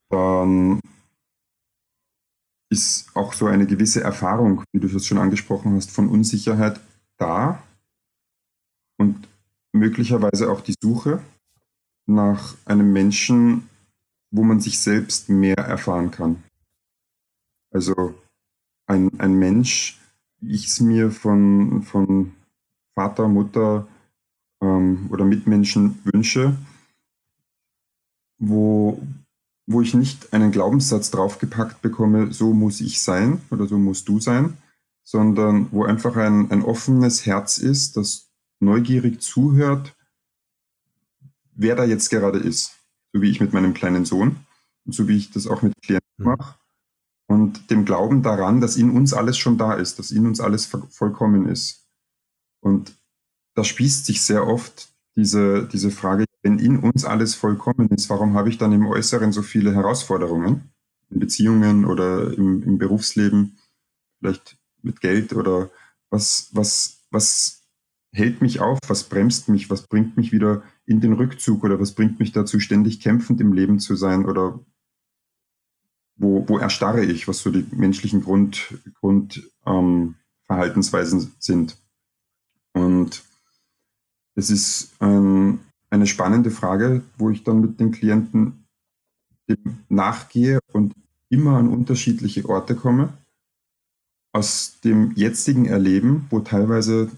dann ist auch so eine gewisse Erfahrung, wie du das schon angesprochen hast, von Unsicherheit da und möglicherweise auch die Suche nach einem Menschen, wo man sich selbst mehr erfahren kann. Also ein, ein Mensch, wie ich es mir von, von Vater, Mutter ähm, oder Mitmenschen wünsche, wo, wo ich nicht einen Glaubenssatz draufgepackt bekomme, so muss ich sein oder so musst du sein, sondern wo einfach ein, ein offenes Herz ist, das neugierig zuhört, wer da jetzt gerade ist. So wie ich mit meinem kleinen Sohn und so wie ich das auch mit Klienten mhm. mache und dem Glauben daran, dass in uns alles schon da ist, dass in uns alles vollkommen ist. Und da spießt sich sehr oft diese, diese Frage, wenn in uns alles vollkommen ist, warum habe ich dann im Äußeren so viele Herausforderungen? In Beziehungen oder im, im Berufsleben, vielleicht mit Geld oder was, was, was hält mich auf, was bremst mich, was bringt mich wieder in den Rückzug? Oder was bringt mich dazu, ständig kämpfend im Leben zu sein? Oder wo, wo erstarre ich, was so die menschlichen Grundverhaltensweisen Grund, ähm, sind. Und es ist ähm, eine spannende Frage, wo ich dann mit den Klienten nachgehe und immer an unterschiedliche Orte komme. Aus dem jetzigen Erleben, wo teilweise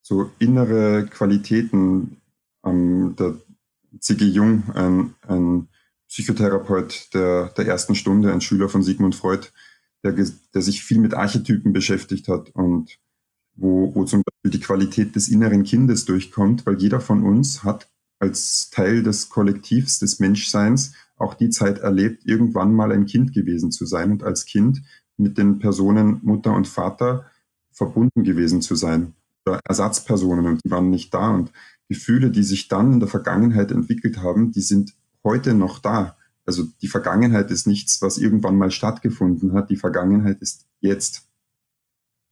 so innere Qualitäten, ähm, der C.G. Jung, ein, ein Psychotherapeut der, der ersten Stunde, ein Schüler von Sigmund Freud, der, der sich viel mit Archetypen beschäftigt hat und wo, wo zum Beispiel die Qualität des inneren Kindes durchkommt, weil jeder von uns hat als Teil des Kollektivs des Menschseins auch die Zeit erlebt, irgendwann mal ein Kind gewesen zu sein und als Kind mit den Personen Mutter und Vater verbunden gewesen zu sein. Oder Ersatzpersonen und die waren nicht da. Und Gefühle, die sich dann in der Vergangenheit entwickelt haben, die sind heute noch da. Also die Vergangenheit ist nichts, was irgendwann mal stattgefunden hat. Die Vergangenheit ist jetzt.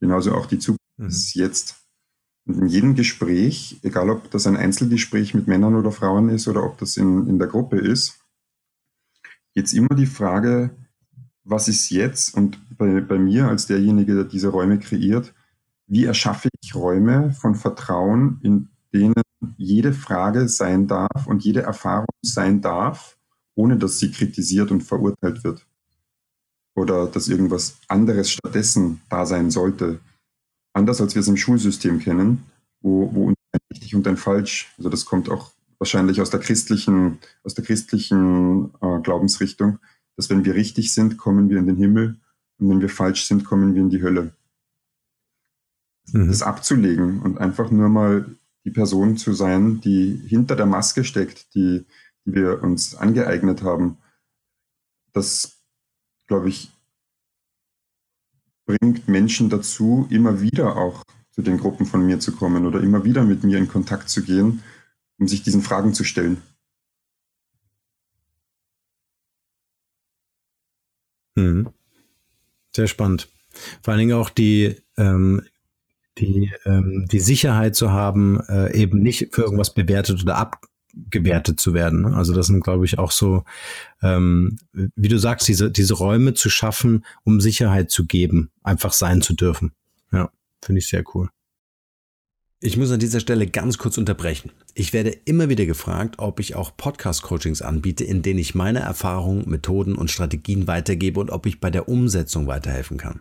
Genauso auch die Zukunft mhm. ist jetzt. Und in jedem Gespräch, egal ob das ein Einzelgespräch mit Männern oder Frauen ist oder ob das in, in der Gruppe ist, jetzt immer die Frage, was ist jetzt? Und bei, bei mir als derjenige, der diese Räume kreiert, wie erschaffe ich Räume von Vertrauen, in denen jede Frage sein darf und jede Erfahrung sein darf, ohne dass sie kritisiert und verurteilt wird. Oder dass irgendwas anderes stattdessen da sein sollte. Anders als wir es im Schulsystem kennen, wo, wo ein richtig und ein falsch, also das kommt auch wahrscheinlich aus der christlichen, aus der christlichen äh, Glaubensrichtung, dass wenn wir richtig sind, kommen wir in den Himmel und wenn wir falsch sind, kommen wir in die Hölle. Mhm. Das abzulegen und einfach nur mal die Person zu sein, die hinter der Maske steckt, die, die wir uns angeeignet haben, das, glaube ich, bringt Menschen dazu, immer wieder auch zu den Gruppen von mir zu kommen oder immer wieder mit mir in Kontakt zu gehen, um sich diesen Fragen zu stellen. Mhm. Sehr spannend. Vor allen Dingen auch die, ähm, die, ähm, die Sicherheit zu haben, äh, eben nicht für irgendwas bewertet oder abgewertet zu werden. Ne? Also das sind, glaube ich, auch so, ähm, wie du sagst, diese, diese Räume zu schaffen, um Sicherheit zu geben, einfach sein zu dürfen. Ja, finde ich sehr cool. Ich muss an dieser Stelle ganz kurz unterbrechen. Ich werde immer wieder gefragt, ob ich auch Podcast-Coachings anbiete, in denen ich meine Erfahrungen, Methoden und Strategien weitergebe und ob ich bei der Umsetzung weiterhelfen kann.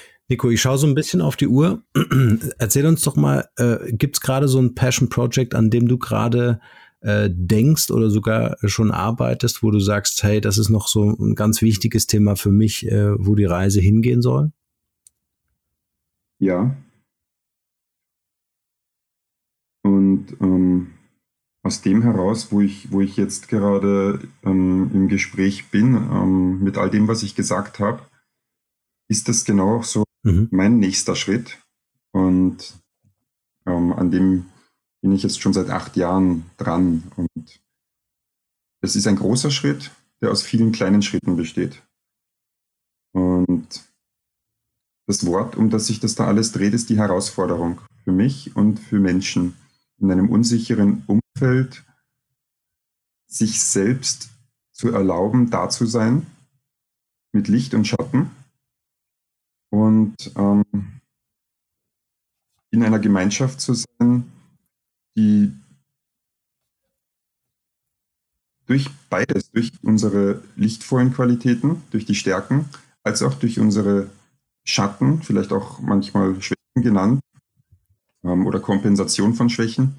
Nico, ich schaue so ein bisschen auf die Uhr. Erzähl uns doch mal, äh, gibt es gerade so ein Passion Project, an dem du gerade äh, denkst oder sogar schon arbeitest, wo du sagst, hey, das ist noch so ein ganz wichtiges Thema für mich, äh, wo die Reise hingehen soll? Ja. Und ähm, aus dem heraus, wo ich, wo ich jetzt gerade ähm, im Gespräch bin, ähm, mit all dem, was ich gesagt habe, ist das genau auch so mhm. mein nächster Schritt. Und ähm, an dem bin ich jetzt schon seit acht Jahren dran. Und es ist ein großer Schritt, der aus vielen kleinen Schritten besteht. Und das Wort, um das sich das da alles dreht, ist die Herausforderung für mich und für Menschen in einem unsicheren Umfeld, sich selbst zu erlauben, da zu sein, mit Licht und Schatten und ähm, in einer Gemeinschaft zu sein, die durch beides, durch unsere lichtvollen Qualitäten, durch die Stärken, als auch durch unsere Schatten, vielleicht auch manchmal Schwächen genannt ähm, oder Kompensation von Schwächen,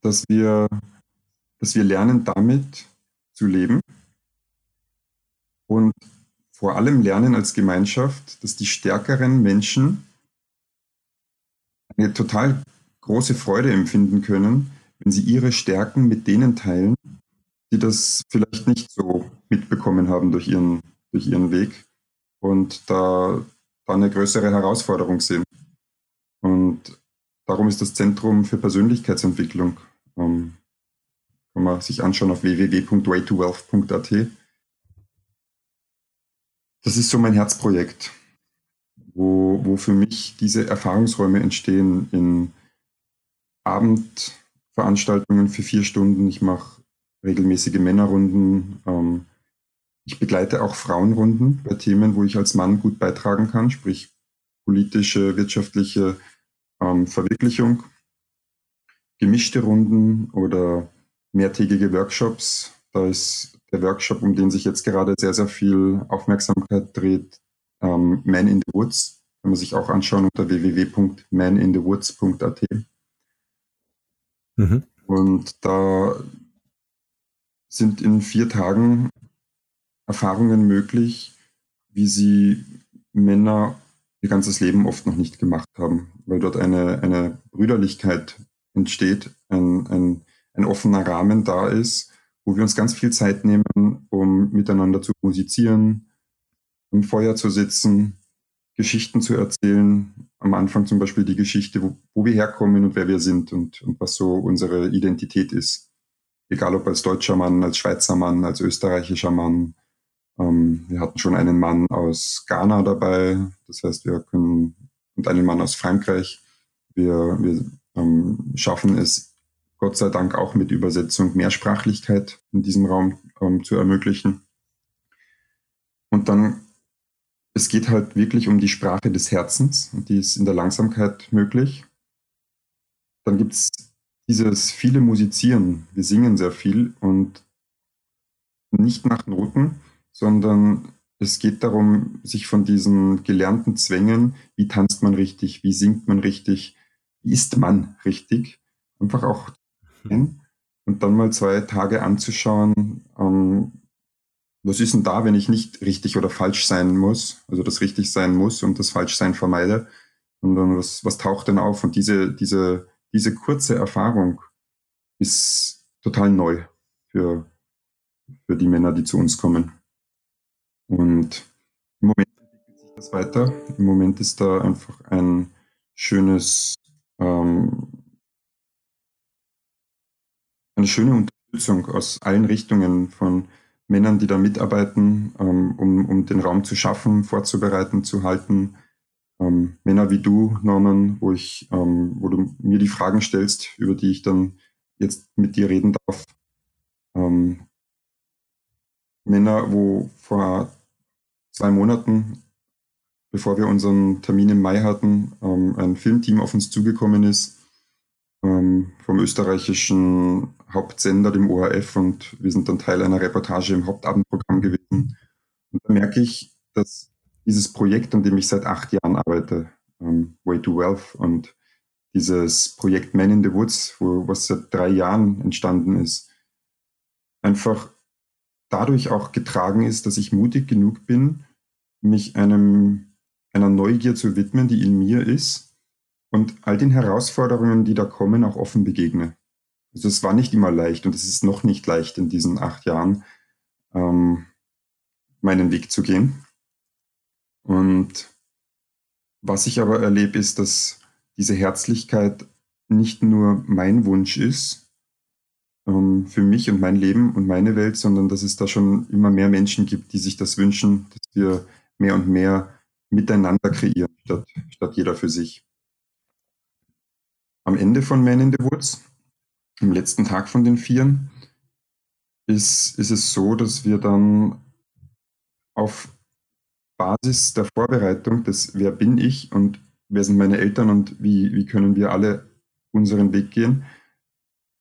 dass wir, dass wir lernen, damit zu leben und vor allem lernen als Gemeinschaft, dass die stärkeren Menschen eine total große Freude empfinden können, wenn sie ihre Stärken mit denen teilen, die das vielleicht nicht so mitbekommen haben durch ihren, durch ihren Weg und da, da eine größere Herausforderung sehen. Und darum ist das Zentrum für Persönlichkeitsentwicklung. Ähm, kann man sich anschauen auf www.waytowealth.at. Das ist so mein Herzprojekt, wo, wo für mich diese Erfahrungsräume entstehen in Abendveranstaltungen für vier Stunden. Ich mache regelmäßige Männerrunden. Ähm, ich begleite auch Frauenrunden bei Themen, wo ich als Mann gut beitragen kann, sprich politische, wirtschaftliche ähm, Verwirklichung. gemischte Runden oder mehrtägige Workshops. Da ist der Workshop, um den sich jetzt gerade sehr, sehr viel Aufmerksamkeit dreht, ähm, Man in the Woods. Kann man sich auch anschauen unter www.maninthewoods.at. Mhm. Und da sind in vier Tagen Erfahrungen möglich, wie sie Männer ihr ganzes Leben oft noch nicht gemacht haben, weil dort eine, eine Brüderlichkeit entsteht, ein, ein, ein offener Rahmen da ist, wo wir uns ganz viel Zeit nehmen, um miteinander zu musizieren, im Feuer zu sitzen, Geschichten zu erzählen. Am Anfang zum Beispiel die Geschichte, wo, wo wir herkommen und wer wir sind und, und was so unsere Identität ist. Egal ob als deutscher Mann, als Schweizer Mann, als österreichischer Mann. Ähm, wir hatten schon einen Mann aus Ghana dabei, das heißt, wir können, und einen Mann aus Frankreich. Wir, wir ähm, schaffen es Gott sei Dank auch mit Übersetzung Mehrsprachlichkeit in diesem Raum ähm, zu ermöglichen. Und dann, es geht halt wirklich um die Sprache des Herzens und die ist in der Langsamkeit möglich. Dann gibt es dieses viele Musizieren. Wir singen sehr viel und nicht nach Noten, sondern es geht darum, sich von diesen gelernten Zwängen, wie tanzt man richtig, wie singt man richtig, wie ist man richtig, einfach auch hin und dann mal zwei Tage anzuschauen, ähm, was ist denn da, wenn ich nicht richtig oder falsch sein muss, also das richtig sein muss und das Falschsein vermeide, und dann was, was taucht denn auf? Und diese, diese, diese kurze Erfahrung ist total neu für, für die Männer, die zu uns kommen. Und im Moment entwickelt sich das weiter. Im Moment ist da einfach ein schönes ähm, eine schöne Unterstützung aus allen Richtungen von Männern, die da mitarbeiten, ähm, um, um den Raum zu schaffen, vorzubereiten, zu halten. Ähm, Männer wie du, Norman, wo ich, ähm, wo du mir die Fragen stellst, über die ich dann jetzt mit dir reden darf. Ähm, Männer, wo vor zwei Monaten, bevor wir unseren Termin im Mai hatten, ähm, ein Filmteam auf uns zugekommen ist, ähm, vom österreichischen Hauptsender, dem ORF, und wir sind dann Teil einer Reportage im Hauptabendprogramm gewesen. Und da merke ich, dass dieses Projekt, an dem ich seit acht Jahren arbeite, ähm, Way to Wealth und dieses Projekt Man in the Woods, wo, was seit drei Jahren entstanden ist, einfach dadurch auch getragen ist, dass ich mutig genug bin, mich einem, einer Neugier zu widmen, die in mir ist und all den Herausforderungen, die da kommen, auch offen begegne. Also es war nicht immer leicht und es ist noch nicht leicht in diesen acht Jahren, ähm, meinen Weg zu gehen. Und was ich aber erlebe, ist, dass diese Herzlichkeit nicht nur mein Wunsch ist ähm, für mich und mein Leben und meine Welt, sondern dass es da schon immer mehr Menschen gibt, die sich das wünschen, dass wir mehr und mehr miteinander kreieren, statt, statt jeder für sich am Ende von Man in the Woods, am letzten Tag von den Vieren, ist, ist es so, dass wir dann auf Basis der Vorbereitung des Wer bin ich und wer sind meine Eltern und wie, wie können wir alle unseren Weg gehen,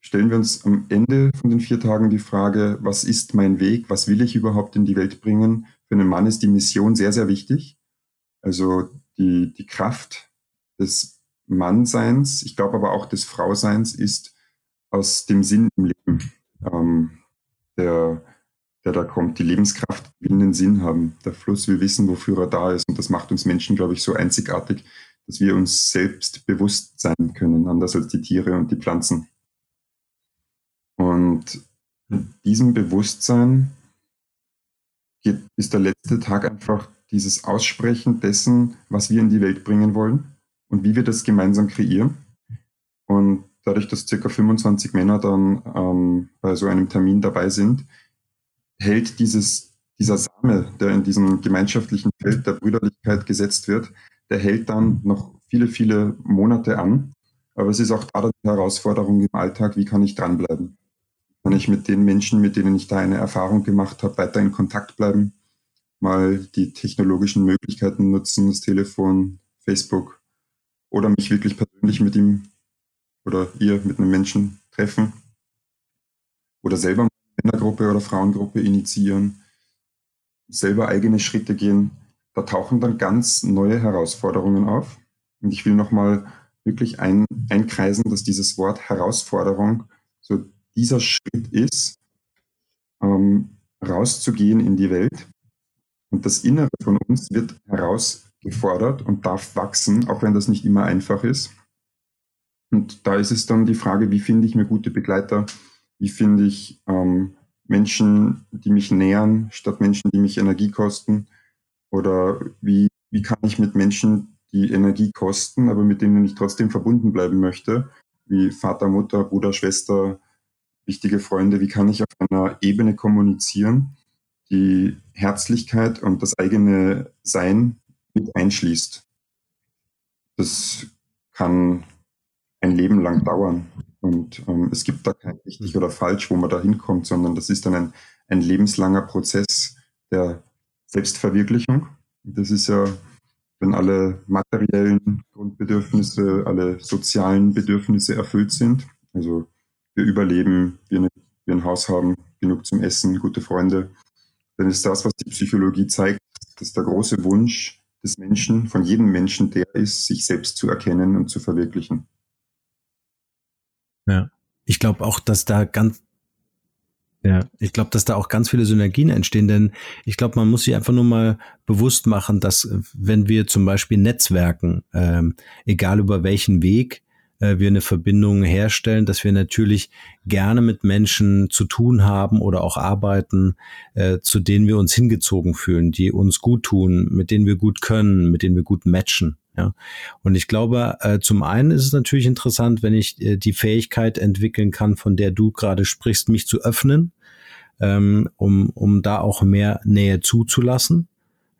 stellen wir uns am Ende von den vier Tagen die Frage, was ist mein Weg, was will ich überhaupt in die Welt bringen? Für einen Mann ist die Mission sehr, sehr wichtig. Also die, die Kraft des Mannseins, ich glaube aber auch des Frauseins, ist aus dem Sinn im Leben, ähm, der, der da kommt. Die Lebenskraft will einen Sinn haben. Der Fluss will wissen, wofür er da ist. Und das macht uns Menschen, glaube ich, so einzigartig, dass wir uns selbst bewusst sein können, anders als die Tiere und die Pflanzen. Und in diesem Bewusstsein ist der letzte Tag einfach dieses Aussprechen dessen, was wir in die Welt bringen wollen und wie wir das gemeinsam kreieren. Und dadurch, dass circa 25 Männer dann ähm, bei so einem Termin dabei sind, hält dieses, dieser Same, der in diesem gemeinschaftlichen Feld der Brüderlichkeit gesetzt wird, der hält dann noch viele, viele Monate an. Aber es ist auch da die Herausforderung im Alltag, wie kann ich dranbleiben? Kann ich mit den Menschen, mit denen ich da eine Erfahrung gemacht habe, weiter in Kontakt bleiben? Mal die technologischen Möglichkeiten nutzen, das Telefon, Facebook, oder mich wirklich persönlich mit ihm oder ihr mit einem Menschen treffen oder selber eine Männergruppe oder Frauengruppe initiieren, selber eigene Schritte gehen, da tauchen dann ganz neue Herausforderungen auf. Und ich will nochmal wirklich ein, einkreisen, dass dieses Wort Herausforderung so dieser Schritt ist, ähm, rauszugehen in die Welt. Und das Innere von uns wird herausgefordert und darf wachsen, auch wenn das nicht immer einfach ist. Und da ist es dann die Frage, wie finde ich mir gute Begleiter? Wie finde ich ähm, Menschen, die mich nähern, statt Menschen, die mich Energie kosten? Oder wie, wie kann ich mit Menschen, die Energie kosten, aber mit denen ich trotzdem verbunden bleiben möchte, wie Vater, Mutter, Bruder, Schwester, wichtige Freunde, wie kann ich auf einer Ebene kommunizieren, die Herzlichkeit und das eigene Sein mit einschließt. Das kann ein Leben lang dauern. Und ähm, es gibt da kein richtig oder falsch, wo man da hinkommt, sondern das ist dann ein, ein lebenslanger Prozess der Selbstverwirklichung. Das ist ja, wenn alle materiellen Grundbedürfnisse, alle sozialen Bedürfnisse erfüllt sind. Also wir überleben, wir, eine, wir ein Haus haben, genug zum Essen, gute Freunde, dann ist das, was die Psychologie zeigt, dass der große Wunsch des Menschen, von jedem Menschen der ist, sich selbst zu erkennen und zu verwirklichen. Ja, ich glaube auch, dass da ganz ja, ich glaube, dass da auch ganz viele Synergien entstehen, denn ich glaube, man muss sich einfach nur mal bewusst machen, dass wenn wir zum Beispiel Netzwerken, ähm, egal über welchen Weg, äh, wir eine Verbindung herstellen, dass wir natürlich gerne mit Menschen zu tun haben oder auch arbeiten, äh, zu denen wir uns hingezogen fühlen, die uns gut tun, mit denen wir gut können, mit denen wir gut matchen. Ja. Und ich glaube, äh, zum einen ist es natürlich interessant, wenn ich äh, die Fähigkeit entwickeln kann, von der du gerade sprichst, mich zu öffnen, ähm, um, um da auch mehr Nähe zuzulassen.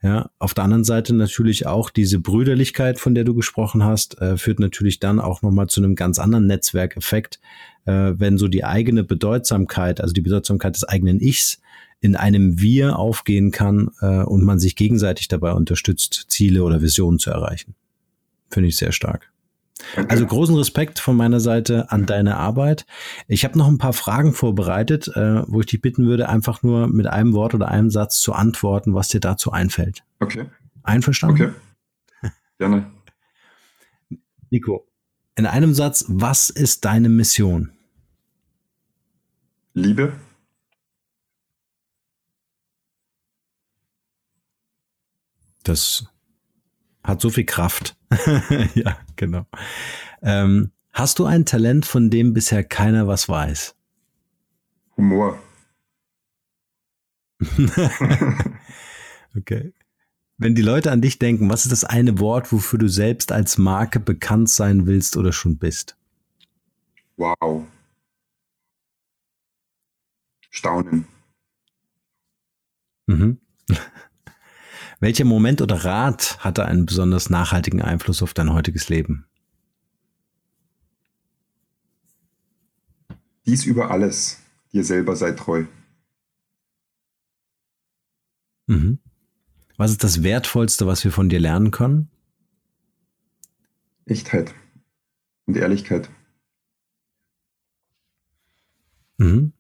Ja, auf der anderen Seite natürlich auch diese Brüderlichkeit, von der du gesprochen hast, äh, führt natürlich dann auch nochmal zu einem ganz anderen Netzwerkeffekt, äh, wenn so die eigene Bedeutsamkeit, also die Bedeutsamkeit des eigenen Ichs in einem Wir aufgehen kann äh, und man sich gegenseitig dabei unterstützt, Ziele oder Visionen zu erreichen. Finde ich sehr stark. Also großen Respekt von meiner Seite an deine Arbeit. Ich habe noch ein paar Fragen vorbereitet, äh, wo ich dich bitten würde, einfach nur mit einem Wort oder einem Satz zu antworten, was dir dazu einfällt. Okay. Einverstanden? Okay. Gerne. Nico, in einem Satz, was ist deine Mission? Liebe. Das hat so viel Kraft. ja, genau. Ähm, hast du ein Talent, von dem bisher keiner was weiß? Humor. okay. Wenn die Leute an dich denken, was ist das eine Wort, wofür du selbst als Marke bekannt sein willst oder schon bist? Wow. Staunen. Mhm. Welcher Moment oder Rat hatte einen besonders nachhaltigen Einfluss auf dein heutiges Leben? Dies über alles, dir selber sei treu. Mhm. Was ist das Wertvollste, was wir von dir lernen können? Echtheit und Ehrlichkeit. Mhm.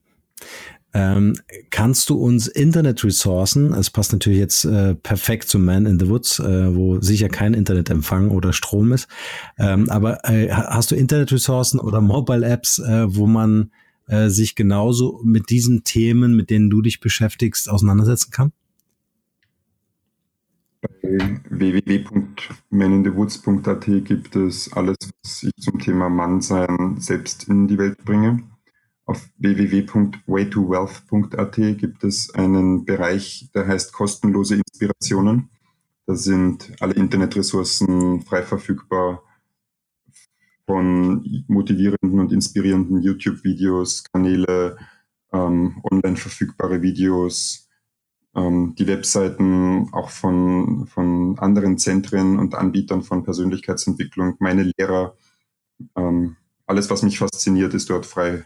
Ähm, kannst du uns Internet-Ressourcen, es passt natürlich jetzt äh, perfekt zu Man in the Woods, äh, wo sicher kein Internetempfang oder Strom ist, ähm, aber äh, hast du Internet-Ressourcen oder Mobile-Apps, äh, wo man äh, sich genauso mit diesen Themen, mit denen du dich beschäftigst, auseinandersetzen kann? Bei www.maninthewoods.at gibt es alles, was ich zum Thema Mannsein selbst in die Welt bringe. Auf www.waytowealth.at gibt es einen Bereich, der heißt kostenlose Inspirationen. Da sind alle Internetressourcen frei verfügbar von motivierenden und inspirierenden YouTube-Videos, Kanäle, ähm, online verfügbare Videos, ähm, die Webseiten auch von, von anderen Zentren und Anbietern von Persönlichkeitsentwicklung, meine Lehrer, ähm, alles, was mich fasziniert, ist dort frei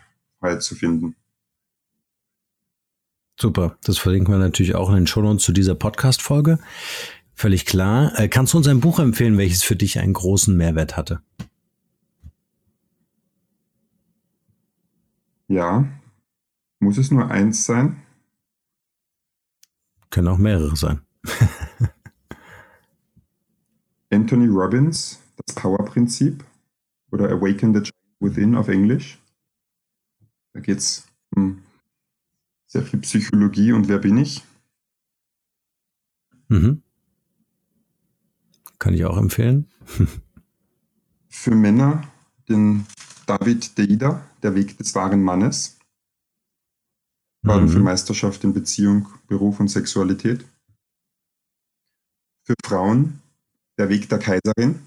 zu finden. Super, das verlinken wir natürlich auch in den Shownotes zu dieser Podcast-Folge. Völlig klar. Äh, kannst du uns ein Buch empfehlen, welches für dich einen großen Mehrwert hatte? Ja. Muss es nur eins sein? Können auch mehrere sein. Anthony Robbins, das Power-Prinzip oder Awaken the Child Within auf Englisch. Da geht es um sehr viel Psychologie und wer bin ich. Mhm. Kann ich auch empfehlen. Für Männer den David Deida, Der Weg des wahren Mannes. Baden mhm. für Meisterschaft in Beziehung, Beruf und Sexualität. Für Frauen Der Weg der Kaiserin.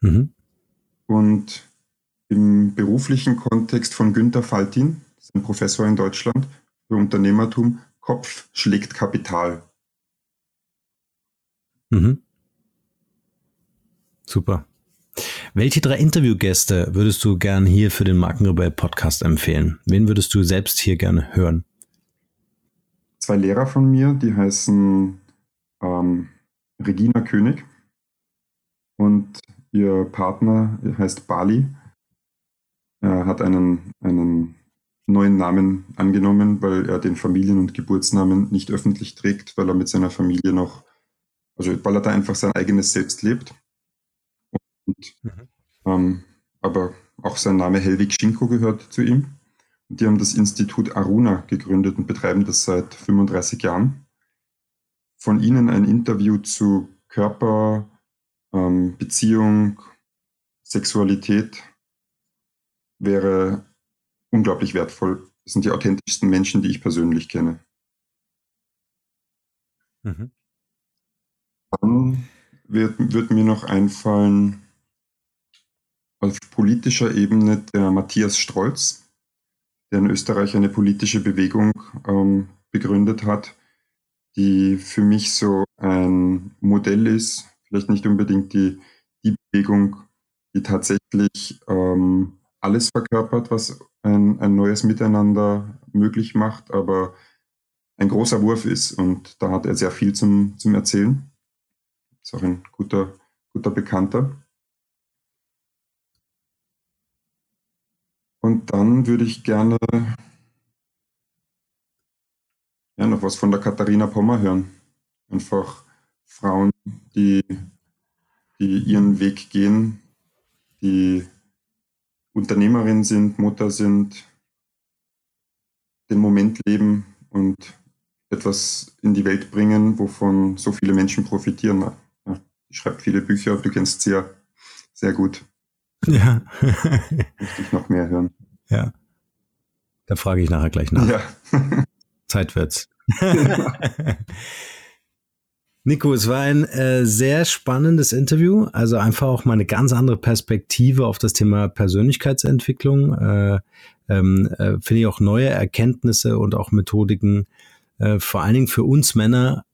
Mhm. Und im beruflichen Kontext von Günter Faltin, ein Professor in Deutschland für Unternehmertum, Kopf schlägt Kapital. Mhm. Super. Welche drei Interviewgäste würdest du gern hier für den Markenrebell Podcast empfehlen? Wen würdest du selbst hier gerne hören? Zwei Lehrer von mir, die heißen ähm, Regina König und ihr Partner heißt Bali. Er hat einen, einen neuen Namen angenommen, weil er den Familien- und Geburtsnamen nicht öffentlich trägt, weil er mit seiner Familie noch, also weil er da einfach sein eigenes Selbst lebt. Und, mhm. ähm, aber auch sein Name Helwig Schinko gehört zu ihm. Und die haben das Institut Aruna gegründet und betreiben das seit 35 Jahren. Von ihnen ein Interview zu Körper, ähm, Beziehung, Sexualität wäre unglaublich wertvoll. Das sind die authentischsten Menschen, die ich persönlich kenne. Mhm. Dann wird, wird mir noch einfallen, auf politischer Ebene der Matthias Strolz, der in Österreich eine politische Bewegung ähm, begründet hat, die für mich so ein Modell ist, vielleicht nicht unbedingt die, die Bewegung, die tatsächlich ähm, alles verkörpert, was ein, ein neues Miteinander möglich macht, aber ein großer Wurf ist und da hat er sehr viel zum, zum Erzählen. Ist auch ein guter, guter Bekannter. Und dann würde ich gerne ja, noch was von der Katharina Pommer hören. Einfach Frauen, die, die ihren Weg gehen, die Unternehmerin sind, Mutter sind, den Moment leben und etwas in die Welt bringen, wovon so viele Menschen profitieren. Ja, sie schreibt viele Bücher, du kennst sie ja sehr gut. Ja. Möchte ich noch mehr hören. Ja. Da frage ich nachher gleich nach. Ja. Zeit wird's. Nico, es war ein äh, sehr spannendes Interview. Also einfach auch mal eine ganz andere Perspektive auf das Thema Persönlichkeitsentwicklung. Äh, ähm, äh, Finde ich auch neue Erkenntnisse und auch Methodiken, äh, vor allen Dingen für uns Männer,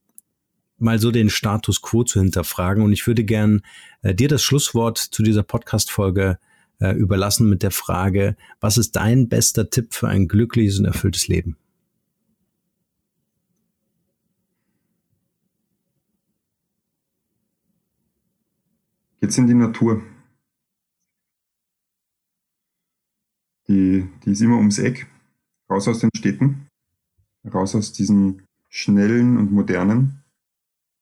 mal so den Status quo zu hinterfragen. Und ich würde gern äh, dir das Schlusswort zu dieser Podcast-Folge äh, überlassen mit der Frage, was ist dein bester Tipp für ein glückliches und erfülltes Leben? Jetzt in die Natur. Die, die ist immer ums Eck, raus aus den Städten, raus aus diesen schnellen und modernen,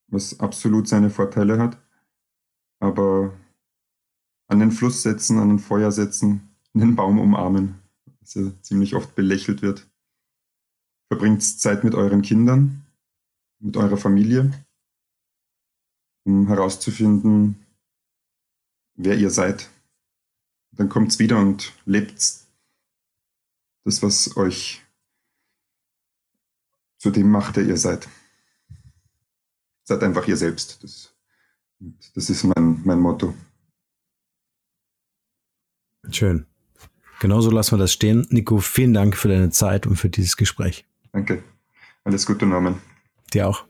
was absolut seine Vorteile hat. Aber an den Fluss setzen, an den Feuer setzen, einen Baum umarmen, was ja ziemlich oft belächelt wird. Verbringt Zeit mit euren Kindern, mit eurer Familie, um herauszufinden, wer ihr seid. Dann kommt's wieder und lebt das, was euch zu dem macht, der ihr seid. Seid einfach ihr selbst. Das, das ist mein, mein Motto. Schön. Genauso lassen wir das stehen. Nico, vielen Dank für deine Zeit und für dieses Gespräch. Danke. Alles Gute, Norman. Dir auch.